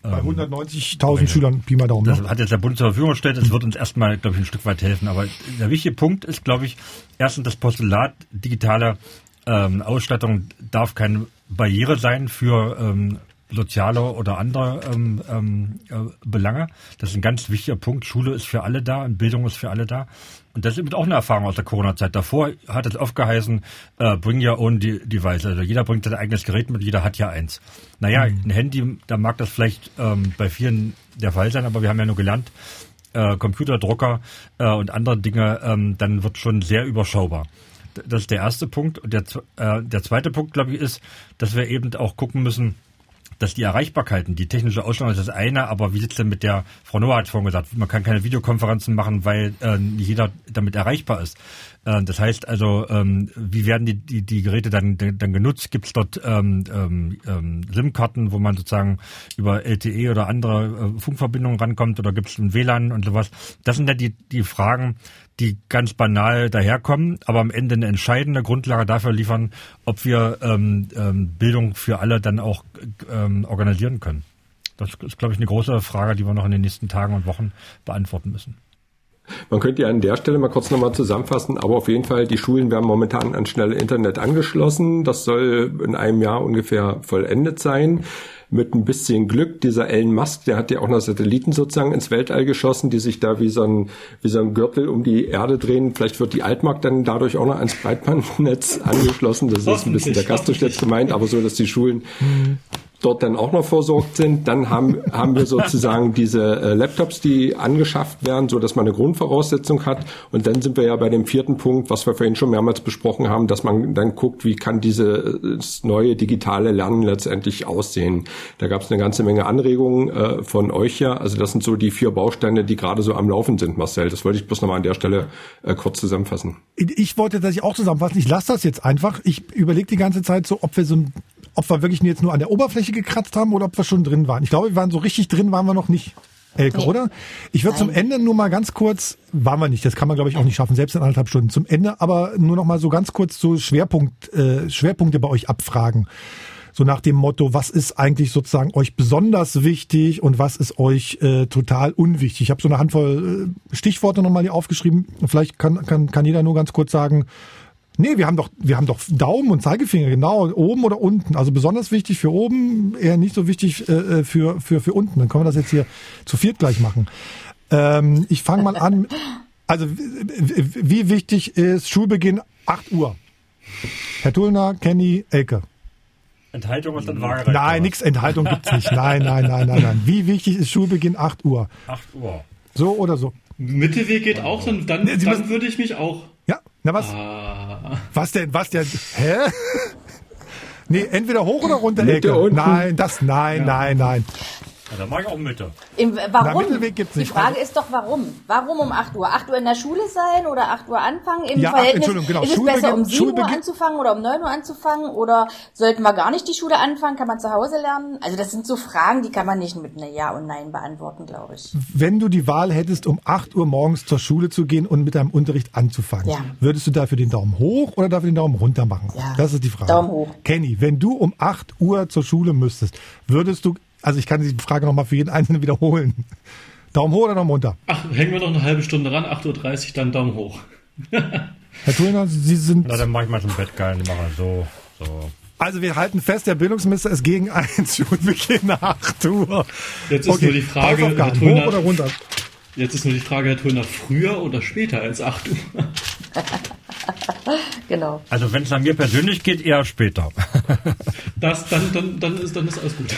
bei 190.000 ähm, Schülern, Pi mal Daumen. Das ne? hat jetzt der Bund zur Verfügung gestellt. Das wird uns erstmal, glaube ich, ein Stück weit helfen. Aber der wichtige Punkt ist, glaube ich, erstens das Postulat digitale ähm, Ausstattung darf keine Barriere sein für ähm, soziale oder andere ähm, ähm, äh, Belange. Das ist ein ganz wichtiger Punkt. Schule ist für alle da und Bildung ist für alle da. Und das ist auch eine Erfahrung aus der Corona-Zeit. Davor hat es oft geheißen, äh, bring ja ohne die Device. Also jeder bringt sein eigenes Gerät mit, jeder hat ja eins. Naja, mhm. ein Handy, da mag das vielleicht ähm, bei vielen der Fall sein, aber wir haben ja nur gelernt, äh, Computer, Drucker äh, und andere Dinge, ähm, dann wird schon sehr überschaubar. Das ist der erste Punkt. Und der, äh, der zweite Punkt, glaube ich, ist, dass wir eben auch gucken müssen, dass die Erreichbarkeiten, die technische Ausstattung ist das eine, aber wie sieht's denn mit der, Frau Noah hat vorhin gesagt, man kann keine Videokonferenzen machen, weil äh, jeder damit erreichbar ist. Äh, das heißt also, ähm, wie werden die, die, die Geräte dann, dann genutzt? Gibt es dort ähm, ähm, ähm SIM-Karten, wo man sozusagen über LTE oder andere äh, Funkverbindungen rankommt oder gibt es ein WLAN und sowas? Das sind ja die, die Fragen, die ganz banal daherkommen, aber am Ende eine entscheidende Grundlage dafür liefern, ob wir ähm, ähm, Bildung für alle dann auch ähm, organisieren können. Das ist, glaube ich, eine große Frage, die wir noch in den nächsten Tagen und Wochen beantworten müssen. Man könnte ja an der Stelle mal kurz nochmal zusammenfassen, aber auf jeden Fall, die Schulen werden momentan an schnelle Internet angeschlossen. Das soll in einem Jahr ungefähr vollendet sein. Mit ein bisschen Glück, dieser Elon Musk, der hat ja auch noch Satelliten sozusagen ins Weltall geschossen, die sich da wie so ein, wie so ein Gürtel um die Erde drehen. Vielleicht wird die Altmark dann dadurch auch noch ans Breitbandnetz angeschlossen. Das ist ein bisschen sarkastisch jetzt gemeint, aber so, dass die Schulen dort dann auch noch versorgt sind. Dann haben, haben wir sozusagen diese äh, Laptops, die angeschafft werden, so dass man eine Grundvoraussetzung hat. Und dann sind wir ja bei dem vierten Punkt, was wir vorhin schon mehrmals besprochen haben, dass man dann guckt, wie kann dieses neue digitale Lernen letztendlich aussehen. Da gab es eine ganze Menge Anregungen äh, von euch ja. Also das sind so die vier Bausteine, die gerade so am Laufen sind, Marcel. Das wollte ich bloß nochmal an der Stelle äh, kurz zusammenfassen. Ich wollte das auch zusammenfassen. Ich lasse das jetzt einfach. Ich überlege die ganze Zeit so, ob wir so ob wir wirklich jetzt nur an der Oberfläche gekratzt haben oder ob wir schon drin waren. Ich glaube, wir waren so richtig drin, waren wir noch nicht. Elke, nee. oder? Ich würde zum Ende nur mal ganz kurz, waren wir nicht, das kann man glaube ich auch nicht schaffen, selbst in anderthalb Stunden. Zum Ende aber nur noch mal so ganz kurz so Schwerpunkt, äh, Schwerpunkte bei euch abfragen. So nach dem Motto, was ist eigentlich sozusagen euch besonders wichtig und was ist euch äh, total unwichtig? Ich habe so eine Handvoll äh, Stichworte nochmal hier aufgeschrieben. Vielleicht kann, kann, kann jeder nur ganz kurz sagen, Nee, wir haben doch, wir haben doch Daumen und Zeigefinger, genau, oben oder unten. Also besonders wichtig für oben, eher nicht so wichtig äh, für, für, für unten. Dann können wir das jetzt hier zu viert gleich machen. Ähm, ich fange mal an. Also, wie wichtig ist Schulbeginn 8 Uhr? Herr Tullner, Kenny, Elke. Enthaltung und dann Waagerecht. Nein, nix Enthaltung gibt's nicht. Nein, nein, nein, nein, nein. Wie wichtig ist Schulbeginn 8 Uhr? 8 Uhr. So oder so? Mittelweg geht auch, dann, dann, dann würde ich mich auch. Ja, na was? Ah. Was denn, was denn? Hä? Nee, entweder hoch oder runter Mitte Ecke. Nein, das, nein, ja. nein, nein. Ja, dann mache ich auch Mitte. Im, warum? Na, gibt's nicht. Die Frage also, ist doch, warum? Warum um 8 Uhr? 8 Uhr in der Schule sein oder 8 Uhr anfangen? Im ja, Verhältnis, Entschuldigung, genau. Ist es besser, um 7 Uhr anzufangen oder um 9 Uhr anzufangen? Oder sollten wir gar nicht die Schule anfangen? Kann man zu Hause lernen? Also das sind so Fragen, die kann man nicht mit einer Ja und Nein beantworten, glaube ich. Wenn du die Wahl hättest, um 8 Uhr morgens zur Schule zu gehen und mit deinem Unterricht anzufangen, ja. würdest du dafür den Daumen hoch oder dafür den Daumen runter machen? Ja. Das ist die Frage. Daumen hoch. Kenny, wenn du um 8 Uhr zur Schule müsstest, würdest du also ich kann die Frage nochmal für jeden Einzelnen wiederholen. Daumen hoch oder Daumen runter? Ach, hängen wir noch eine halbe Stunde ran, 8.30 Uhr, dann Daumen hoch. Herr Tullner, Sie sind... Na, dann mache ich mal zum Bett geil, mache so, so. Also wir halten fest, der Bildungsminister ist gegen einen Schulbeginn nach 8 Uhr. Jetzt ist okay. nur die Frage, Herr Tullner, hoch oder runter? Jetzt ist nur die Frage, Herr Tullner, früher oder später als 8 Uhr? genau. Also wenn es an mir persönlich geht, eher später. das, dann, dann, dann, ist, dann ist alles gut.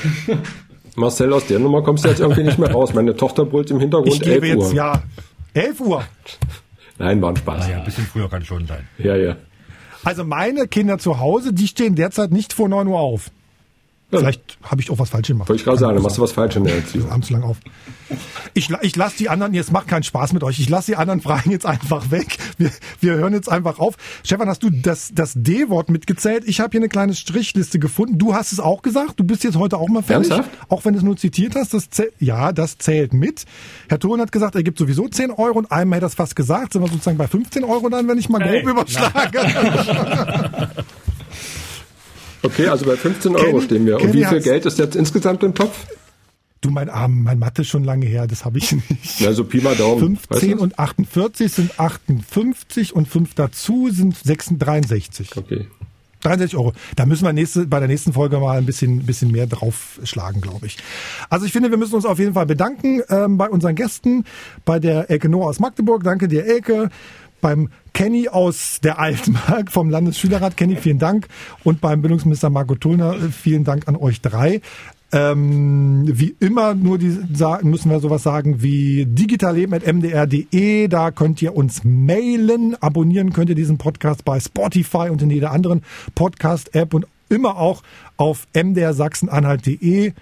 Marcel, aus der Nummer kommst du jetzt irgendwie nicht mehr raus. Meine Tochter brüllt im Hintergrund ich gebe 11 Uhr. Jetzt, ja, 11 Uhr. Nein, war ein Spaß. Ah, ja, ein bisschen früher kann schon sein. Ja, ja. Also meine Kinder zu Hause, die stehen derzeit nicht vor 9 Uhr auf. Vielleicht habe ich auch was falsch gemacht. Wollte ich gerade sagen, dann machst du was falsch in der Erziehung. Abends lang auf. Ich, ich lasse die anderen, jetzt macht keinen Spaß mit euch, ich lasse die anderen Fragen jetzt einfach weg. Wir, wir hören jetzt einfach auf. Stefan, hast du das, das D-Wort mitgezählt? Ich habe hier eine kleine Strichliste gefunden. Du hast es auch gesagt, du bist jetzt heute auch mal fertig. Ernsthaft? Auch wenn du es nur zitiert hast, das zählt, ja, das zählt mit. Herr Thun hat gesagt, er gibt sowieso 10 Euro und einmal hätte er es fast gesagt, sind wir sozusagen bei 15 Euro dann, wenn ich mal grob hey, überschlage. Okay, also bei 15 Euro Kenny, stehen wir. Und wie viel Geld ist jetzt insgesamt im Topf? Du, mein Arm, mein Mathe ist schon lange her, das habe ich nicht. Ja, so Pi mal Daumen. 15 weißt und 48 sind 58 und 5 dazu sind 63. Okay. 63 Euro. Da müssen wir nächste, bei der nächsten Folge mal ein bisschen, bisschen mehr draufschlagen, glaube ich. Also ich finde, wir müssen uns auf jeden Fall bedanken ähm, bei unseren Gästen, bei der Elke Noah aus Magdeburg. Danke dir, Elke beim Kenny aus der Altmark vom Landesschülerrat. Kenny, vielen Dank. Und beim Bildungsminister Marco Tullner, äh, vielen Dank an euch drei. Ähm, wie immer nur die müssen wir sowas sagen wie digitalleben.mdr.de. Da könnt ihr uns mailen. Abonnieren könnt ihr diesen Podcast bei Spotify und in jeder anderen Podcast-App und immer auch auf mdrsachsenanhalt.de.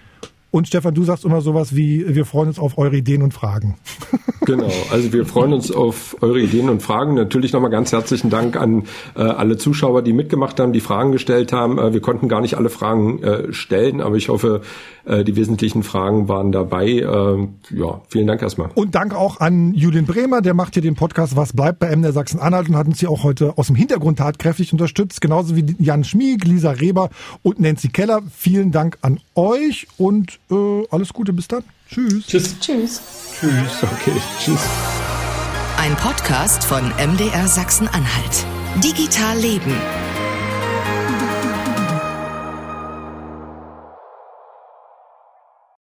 Und Stefan, du sagst immer sowas wie, wir freuen uns auf eure Ideen und Fragen. Genau, also wir freuen uns auf eure Ideen und Fragen. Natürlich nochmal ganz herzlichen Dank an äh, alle Zuschauer, die mitgemacht haben, die Fragen gestellt haben. Äh, wir konnten gar nicht alle Fragen äh, stellen, aber ich hoffe, äh, die wesentlichen Fragen waren dabei. Äh, ja, vielen Dank erstmal. Und Dank auch an Julian Bremer, der macht hier den Podcast Was bleibt bei MDR Sachsen-Anhalt und hat uns hier auch heute aus dem Hintergrund tatkräftig unterstützt. Genauso wie Jan Schmieg, Lisa Reber und Nancy Keller. Vielen Dank an euch und äh, alles Gute bis dann. Tschüss. Tschüss. Tschüss. Tschüss. Okay, tschüss. Ein Podcast von MDR Sachsen-Anhalt. Digital Leben.